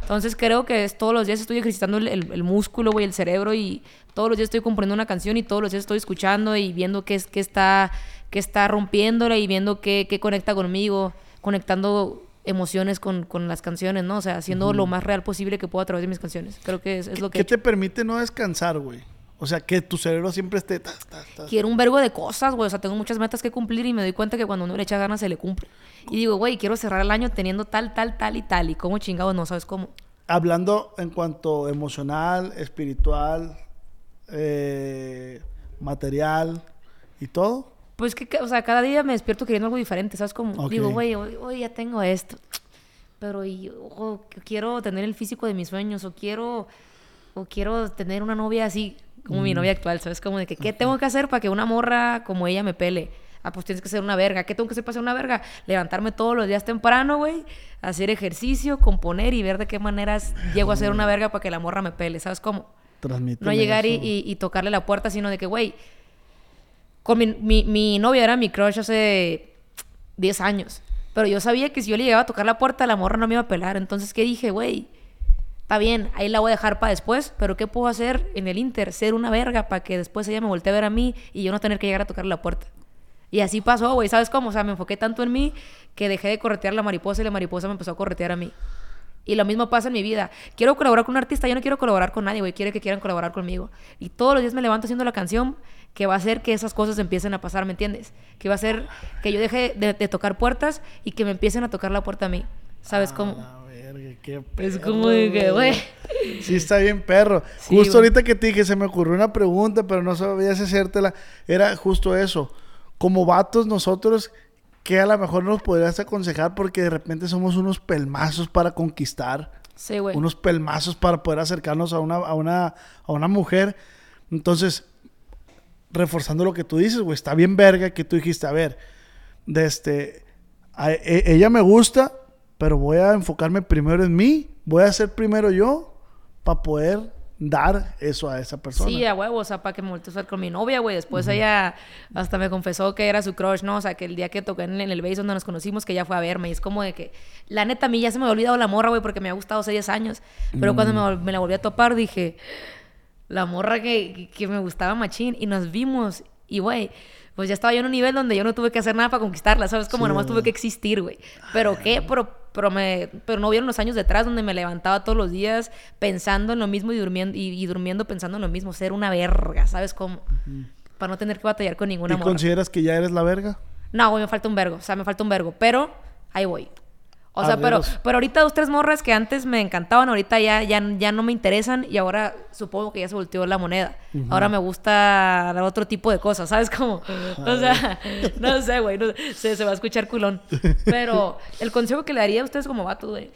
Entonces creo que es, todos los días estoy ejercitando el, el, el músculo, güey, el cerebro y todos los días estoy componiendo una canción y todos los días estoy escuchando y viendo qué, es, qué, está, qué está rompiéndola y viendo qué, qué conecta conmigo, conectando emociones con, con, las canciones, ¿no? O sea, haciendo uh -huh. lo más real posible que puedo a través de mis canciones. Creo que es, es lo que... ¿Qué te permite no descansar, güey? O sea, que tu cerebro siempre esté... Ta, ta, ta. Quiero un verbo de cosas, güey. O sea, tengo muchas metas que cumplir y me doy cuenta que cuando uno le echa ganas se le cumple. Y digo, güey, quiero cerrar el año teniendo tal, tal, tal y tal. ¿Y cómo chingados no sabes cómo? Hablando en cuanto emocional, espiritual, eh, material y todo. Pues que, o sea, cada día me despierto queriendo algo diferente, ¿sabes? Como okay. digo, güey, hoy, hoy, ya tengo esto, pero y, oh, quiero tener el físico de mis sueños, o quiero, o quiero tener una novia así, como mm. mi novia actual, ¿sabes? Como de que, ¿qué tengo que hacer para que una morra como ella me pele? Ah, pues tienes que ser una verga. ¿Qué tengo que hacer para ser una verga? Levantarme todos los días temprano, güey. Hacer ejercicio, componer y ver de qué maneras llego a ser una verga para que la morra me pele. ¿Sabes cómo? Transmíteme no llegar y, y, y, tocarle la puerta, sino de que, güey, con mi, mi, mi, novia era mi crush hace 10 años. Pero yo sabía que si yo le llegaba a tocar la puerta, la morra no me iba a pelar. Entonces, ¿qué dije, güey? Está bien, ahí la voy a dejar para después, pero ¿qué puedo hacer en el Inter? Ser una verga para que después ella me voltee a ver a mí y yo no tener que llegar a tocar la puerta. Y así pasó, güey, ¿sabes cómo? O sea, me enfoqué tanto en mí que dejé de corretear a la mariposa y la mariposa me empezó a corretear a mí. Y lo mismo pasa en mi vida. Quiero colaborar con un artista, yo no quiero colaborar con nadie, güey. Quiero que quieran colaborar conmigo. Y todos los días me levanto haciendo la canción que va a hacer que esas cosas empiecen a pasar, ¿me entiendes? Que va a hacer que yo deje de, de tocar puertas y que me empiecen a tocar la puerta a mí. ¿Sabes ah, cómo? Verga, qué perro, es como de que, güey. Sí, está bien, perro. Sí, justo güey. ahorita que te dije, se me ocurrió una pregunta, pero no sabía si hacértela. Era justo eso. Como vatos, nosotros que a lo mejor nos podrías aconsejar porque de repente somos unos pelmazos para conquistar. Sí, güey. Unos pelmazos para poder acercarnos a una, a una, a una mujer. Entonces, reforzando lo que tú dices, güey, está bien verga que tú dijiste, a ver, de este, a, e, ella me gusta, pero voy a enfocarme primero en mí, voy a ser primero yo para poder dar eso a esa persona. Sí, a huevo, o sea, para que me volteé a estar con mi novia, güey. Después uh -huh. ella hasta me confesó que era su crush, ¿no? O sea, que el día que toqué en, en el base donde nos conocimos, que ella fue a verme. Y es como de que, la neta, a mí ya se me había olvidado la morra, güey, porque me ha gustado hace 10 años. Pero mm. cuando me, me, la volví a topar, dije, la morra que, que me gustaba machín. Y nos vimos, y güey, pues ya estaba yo en un nivel donde yo no tuve que hacer nada para conquistarla, ¿sabes? Como sí, nomás tuve que existir, güey. Pero qué, pero, pero, me, pero no vieron los años detrás donde me levantaba todos los días pensando en lo mismo y durmiendo, y, y durmiendo pensando en lo mismo. Ser una verga, ¿sabes cómo? Uh -huh. Para no tener que batallar con ninguna ¿Y morra. consideras que ya eres la verga? No, güey, me falta un vergo. O sea, me falta un vergo. Pero ahí voy. O sea, pero, pero ahorita dos, tres morras que antes me encantaban, ahorita ya, ya, ya no me interesan y ahora supongo que ya se volteó la moneda. Uh -huh. Ahora me gusta otro tipo de cosas, ¿sabes (laughs) cómo? O sea, no sé, güey, no, se, se va a escuchar culón. Pero el consejo que le daría a ustedes como vatos, güey,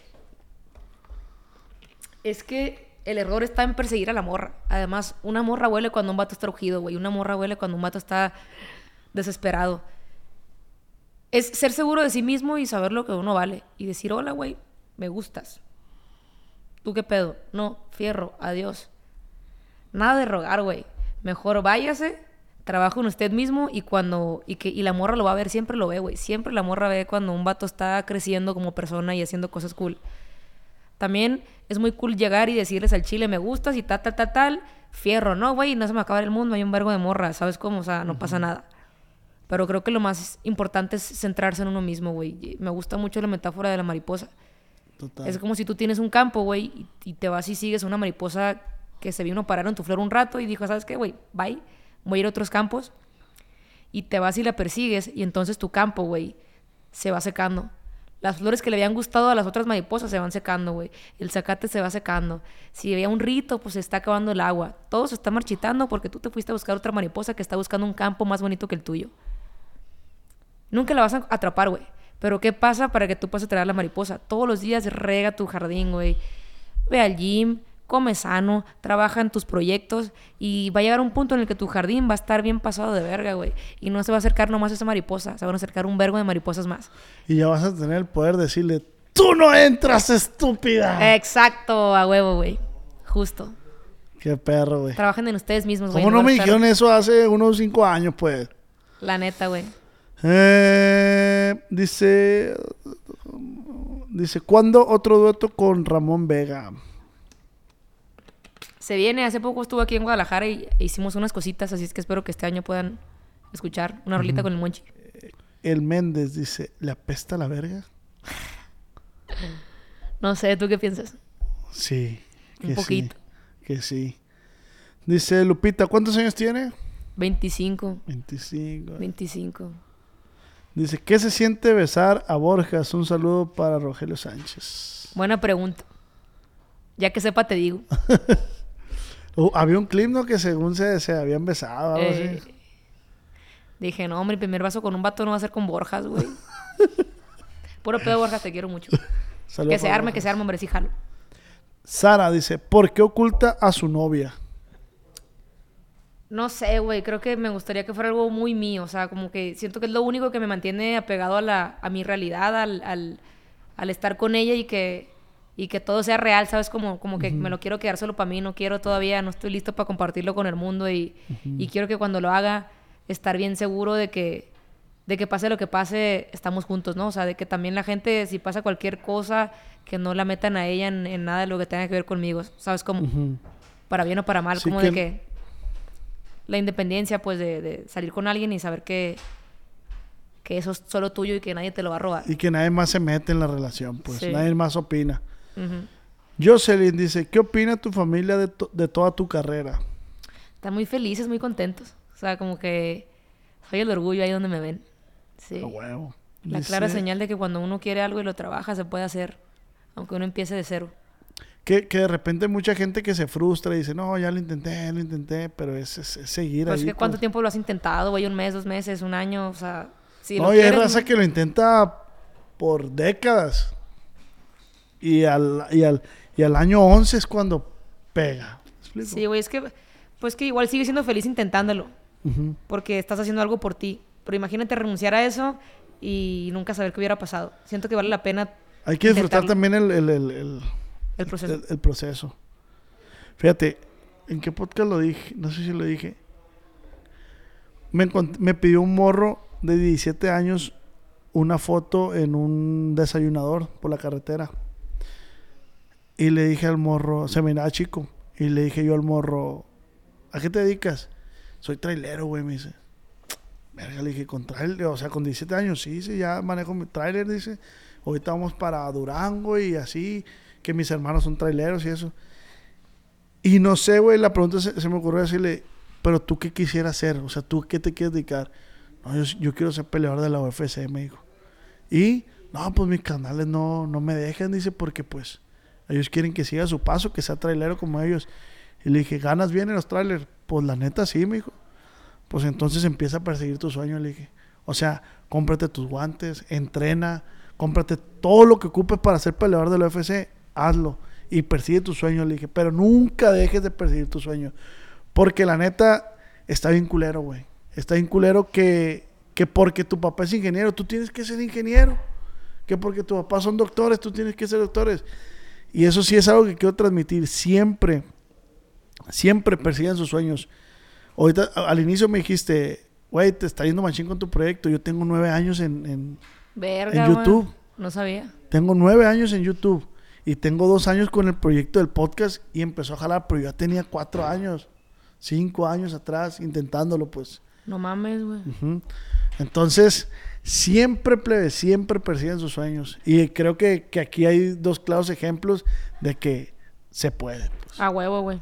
es que el error está en perseguir a la morra. Además, una morra huele cuando un vato está rugido, güey. Una morra huele cuando un vato está desesperado es ser seguro de sí mismo y saber lo que uno vale. Y decir, hola, güey, me gustas. ¿Tú qué pedo? No, fierro, adiós. Nada de rogar, güey. Mejor váyase, trabaja en usted mismo y cuando... Y, que, y la morra lo va a ver, siempre lo ve, güey. Siempre la morra ve cuando un vato está creciendo como persona y haciendo cosas cool. También es muy cool llegar y decirles al chile, me gustas y tal, tal, tal, tal. Fierro, no, güey, no se me acaba el mundo, hay un vergo de morra, ¿sabes cómo? O sea, no uh -huh. pasa nada. Pero creo que lo más importante es centrarse en uno mismo, güey. Me gusta mucho la metáfora de la mariposa. Total. Es como si tú tienes un campo, güey, y, y, te vas y sigues una mariposa que se vino a parar en tu flor un rato y dijo, ¿sabes qué, güey? Bye, voy a ir a otros campos. Y te vas y la persigues y entonces tu campo, güey, se va secando. Las flores que le habían gustado a las otras mariposas se van secando, güey. El zacate se va secando. Si había un rito, pues se está acabando el agua. Todo se está marchitando porque tú te fuiste a buscar otra mariposa que está buscando un campo más bonito que el tuyo. Nunca la vas a atrapar, güey. Pero ¿qué pasa para que tú puedas atraer a la mariposa? Todos los días rega tu jardín, güey. Ve al gym, come sano, trabaja en tus proyectos y va a llegar un punto en el que tu jardín va a estar bien pasado de verga, güey. Y no se va a acercar nomás a esa mariposa, se van a acercar un vergo de mariposas más. Y ya vas a tener el poder de decirle, tú no entras, estúpida. Exacto, a huevo, güey. Justo. Qué perro, güey. Trabajen en ustedes mismos, güey. ¿Cómo no me estar- dijeron eso hace unos cinco años, pues? La neta, güey. Eh, dice. Dice, ¿cuándo otro dueto con Ramón Vega? Se viene, hace poco estuve aquí en Guadalajara y e hicimos unas cositas, así es que espero que este año puedan escuchar una rolita con el Monchi. El Méndez dice, ¿le apesta la verga? No sé, ¿tú qué piensas? Sí. Un poquito. Sí, que sí. Dice Lupita, ¿cuántos años tiene? 25, 25. 25. Dice, ¿qué se siente besar a Borjas? Un saludo para Rogelio Sánchez. Buena pregunta. Ya que sepa, te digo. (laughs) Uh, había un clip, ¿no? Que según se, se habían besado, algo Eh, así. dije, no, hombre, el primer vaso con un vato no va a ser con Borjas, güey. (laughs) Puro pedo, Borjas, te quiero mucho. Saludos que se arme, que se arme, hombre, sí, jalo. Sara dice, ¿por qué oculta a su novia? No sé, güey, creo que me gustaría que fuera algo muy mío, o sea, como que siento que es lo único que me mantiene apegado a, la, a mi realidad, al, al, al estar con ella y que, y que todo sea real, ¿sabes? Como, como que me lo quiero quedar solo para mí, no quiero todavía, no estoy listo para compartirlo con el mundo y, y quiero que cuando lo haga estar bien seguro de que, de que pase lo que pase, estamos juntos, ¿no? O sea, de que también la gente, si pasa cualquier cosa, que no la metan a ella en, en nada de lo que tenga que ver conmigo, ¿sabes? Como para bien o para mal, Sí, como que- de que la independencia, pues, de, de salir con alguien y saber que, que eso es solo tuyo y que nadie te lo va a robar. Y que nadie más se mete en la relación, pues. Sí. Nadie más opina. Jocelyn dice, ¿qué opina tu familia de, to- de toda tu carrera? Están muy felices, muy contentos. O sea, como que soy el orgullo ahí donde me ven. Sí. A huevo. La Dice clara señal de que cuando uno quiere algo y lo trabaja, se puede hacer. Aunque uno empiece de cero. Que, que de repente hay mucha gente que se frustra y dice, no, ya lo intenté, lo intenté, pero es, es- es seguir Pues ahí. que ¿cuánto pues. tiempo lo has intentado, güey? Un mes, dos meses, un año, o sea... Si lo no, y hay raza que lo intenta por décadas. Y al, y al, y al año 11 es cuando pega. Sí, güey, es que... Pues que igual sigue siendo feliz intentándolo. Porque estás haciendo algo por ti. Pero imagínate renunciar a eso y nunca saber qué hubiera pasado. Siento que vale la pena Hay que disfrutar intentarlo. también el, el- el- el- el proceso. el- proceso. Fíjate, ¿en qué podcast lo dije? No sé si lo dije. Me, me pidió un morro de 17 años una foto en un desayunador por la carretera. Y le dije al morro, se miraba chico. Y le dije yo al morro, ¿a qué te dedicas? Soy trailero, güey, me dice. Verga, le dije, con trailer, o sea, con 17 años, sí, sí, ya manejo mi trailer, dice. Ahorita vamos para Durango y así, que mis hermanos son traileros y eso. Y no sé, güey, la pregunta se, me ocurrió decirle, pero tú qué quisieras hacer, o sea, tú qué te quieres dedicar. No, yo, yo quiero ser peleador de la UFC, me dijo. Y, no, pues mis canales no, no me dejan, dice, porque pues ellos quieren que siga su paso, que sea trailero como ellos. Y le dije, ¿ganas bien en los trailers? Pues la neta sí, me dijo. Pues entonces empieza a perseguir tu sueño, le dije. O sea, cómprate tus guantes, entrena, cómprate todo lo que ocupes para ser peleador de la UFC, hazlo. Y persigue tu sueño, le dije. Pero nunca dejes de perseguir tu sueño. Porque la neta, está bien culero, güey. Está bien culero que, que porque tu papá es ingeniero, tú tienes que ser ingeniero. Que porque tu papá son doctores, tú tienes que ser doctores. Y eso sí es algo que quiero transmitir. Siempre, siempre persigan sus sueños. Ahorita, al inicio me dijiste, güey, te está yendo machín con tu proyecto. Yo tengo nueve años en, en- Verga, en güey. YouTube. No sabía. tengo nueve años en YouTube. Y tengo dos años con el proyecto del podcast y empezó a jalar, pero yo ya tenía cuatro años, cinco años atrás intentándolo, pues. No mames, güey. Entonces, siempre, plebe, siempre persiguen sus sueños. Y creo que, que aquí hay dos claros ejemplos de que se puede. pues. A huevo, güey.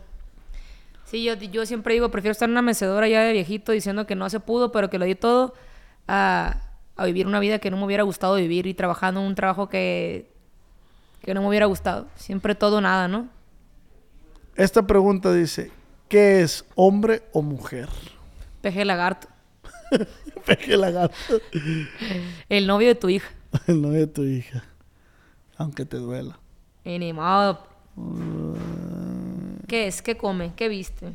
Sí, yo, yo siempre digo, prefiero estar en una mecedora ya de viejito diciendo que no se pudo, pero que lo di todo, a, a vivir una vida que no me hubiera gustado vivir y trabajando en un trabajo que, que no me hubiera gustado. Siempre todo o nada, ¿no? Esta pregunta dice, ¿qué es hombre o mujer? Peje lagarto. (laughs) Peje lagarto. El novio de tu hija. (laughs) El novio de tu hija. Aunque te duela. Y ni modo. ¿Qué es? ¿Qué come? ¿Qué viste?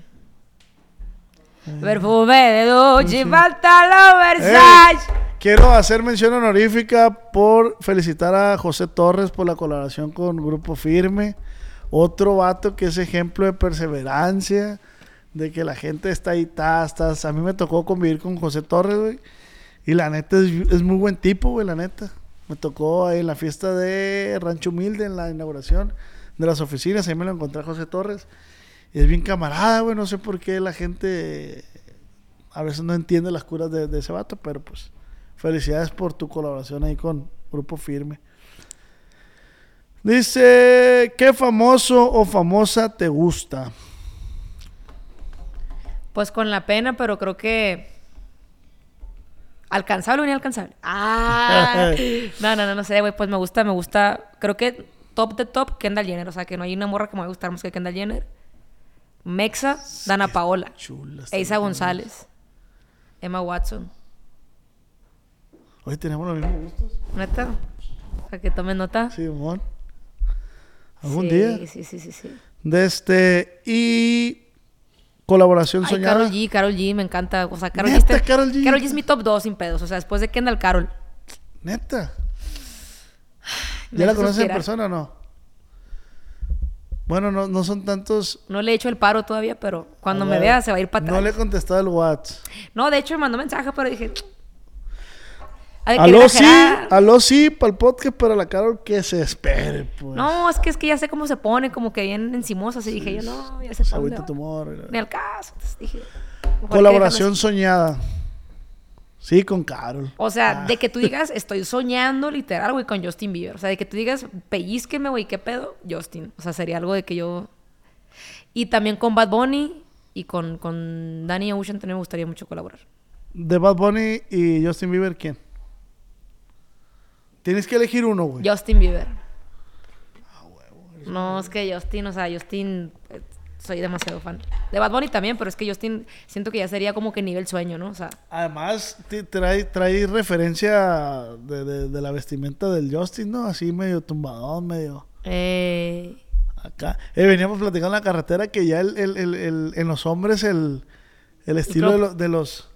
Perfume de Gucci, pantalón Versace. Quiero hacer mención honorífica por felicitar a José Torres por la colaboración con Grupo Firme. Otro vato que es ejemplo de perseverancia, de que la gente está ahí, está. A mí me tocó convivir con José Torres, güey. Y la neta es, muy buen tipo, güey, la neta. Me tocó en la fiesta de Rancho Humilde, en la inauguración de las oficinas, ahí me lo encontré a José Torres. Es bien camarada, güey, no sé por qué la gente a veces no entiende las curas de, de ese vato, pero pues felicidades por tu colaboración ahí con Grupo Firme. Dice, ¿qué famoso o famosa te gusta? Pues con la pena, pero creo que. ¿Alcanzable o inalcanzable? Ah. (laughs) no, no, no, no sé, güey. Pues me gusta, me gusta. Creo que top de top, Kendall Jenner. O sea, que no hay una morra que me va a gustar más que Kendall Jenner. Mexa, Dana Paola. Chula. González. Emma Watson. Hoy tenemos los mismos gustos. ¿Neta? Para que tomen nota. Sí, amor. Algún Sí, día. Sí, sí, sí, sí. De este. Y. Colaboración Ay, soñada. Carol G, Carol G, me encanta. O sea, Carol G, está- Karol G. Karol G es mi top 2 sin pedos. O sea, después de Kendall, Carol. Neta. Me ¿Ya la conoces en persona o no? Bueno, no, no son tantos. No le he hecho el paro todavía, pero cuando me vea se va a ir para atrás. No le he contestado el WhatsApp. No, de hecho me mandó mensaje, pero dije. "Ha de querer Aló sí, exagerar". aló sí, para el podcast, para la Carol que se espere, pues. No, es que es que ya sé cómo se pone, como que bien encimosa. Así dije yo, no, ya sé Se para dónde agüita va. tu morro. Ni al caso. Entonces dije. Colaboración soñada. Sí, con Carol. O sea, Ah. de que tú digas, (laughs) estoy soñando literal, güey, con Justin Bieber. O sea, de que tú digas, pellizqueme, güey, ¿qué pedo? Justin. O sea, sería algo de que yo. Y también con Bad Bunny y con, con Danny Ocean también me gustaría mucho colaborar. De Bad Bunny y Justin Bieber, ¿quién? Tienes que elegir uno, güey. Justin Bieber. Ah, No, es que Justin, o sea, Justin, eh, soy demasiado fan. De Bad Bunny también, pero es que Justin siento que ya sería como que nivel sueño, ¿no? O sea, Además, trae, trae referencia de, de- de la vestimenta del Justin, ¿no? Así medio tumbadón, medio eh, acá. Eh, veníamos platicando en la carretera que ya el, el- el- el- en los hombres el, el estilo de, crop. lo- de los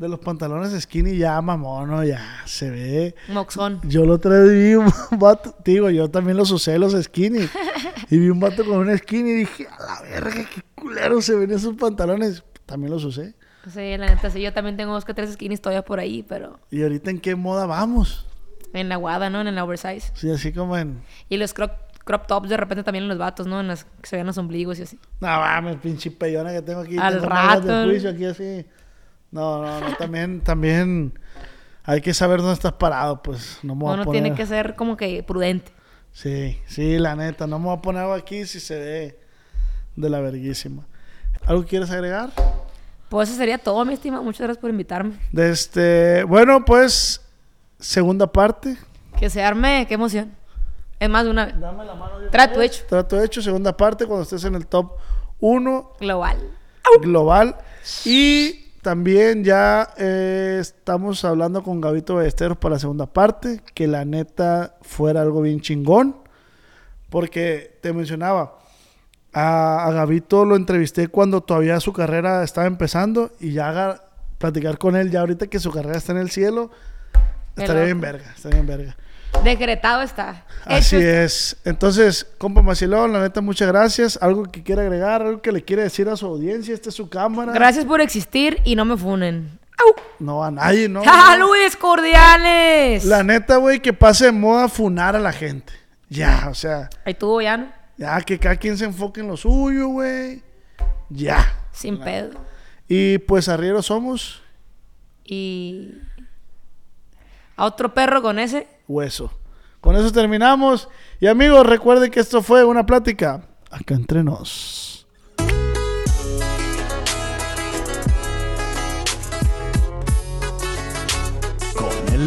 de los pantalones skinny ya mamón, ¿no? Ya se ve. Moxón. Yo lo otra vez vi un (laughs) vato, digo, yo también los usé los skinny. (laughs) y vi un vato con un skinny y dije, a la verga, qué culero se ven esos pantalones. También los usé. Sí, la neta, sí, yo también tengo dos que tres skinnies todavía por ahí, pero ¿Y ahorita en qué moda vamos? en la guada, ¿no? En la oversize. Sí, así como en... Y los crop, crop tops de repente también en los vatos, ¿no? En las que se vean los ombligos y así. No mames, pinche peyona que tengo aquí. Al tengo rato. de juicio aquí así. No, no, no, también, también hay que saber dónde estás parado, pues. No me voy a poner... tiene que ser como que prudente. Sí, sí, la neta, no me voy a poner algo aquí si se ve de la verguísima. ¿Algo quieres agregar? Pues eso sería todo, mi estima. Muchas gracias por invitarme. Este, bueno, pues, segunda parte. Que se arme, qué emoción. Es más de una vez. Dame la mano. Trato hecho. Trato hecho, segunda parte, cuando estés en el top 1 Global. global. Y también ya eh, estamos hablando con Gabito Ballesteros para la segunda parte, que la neta fuera algo bien chingón. Porque te mencionaba, a, a Gabito lo entrevisté cuando todavía su carrera estaba empezando y ya haga- platicar con él ya ahorita que su carrera está en el cielo, estaría bien verga, estaría bien verga. Decretado está. Así Hecho es. Entonces, compa Macilón, la neta, muchas gracias. Algo que quiera agregar, algo que le quiere decir a su audiencia, esta es su cámara. Gracias por existir y no me funen. No a nadie, ¿no? (laughs) ¡Saludes cordiales! La neta, güey, que pase de moda funar a la gente. Ya, o sea, Ahí tuvo ya, ¿no? ya que cada quien se enfoque en lo suyo, güey. Ya. Sin pedo. Y pues arrieros somos Y. A otro perro con ese. Hueso. Con eso terminamos. Y amigos, recuerden que esto fue una plática acá entre nos. Con el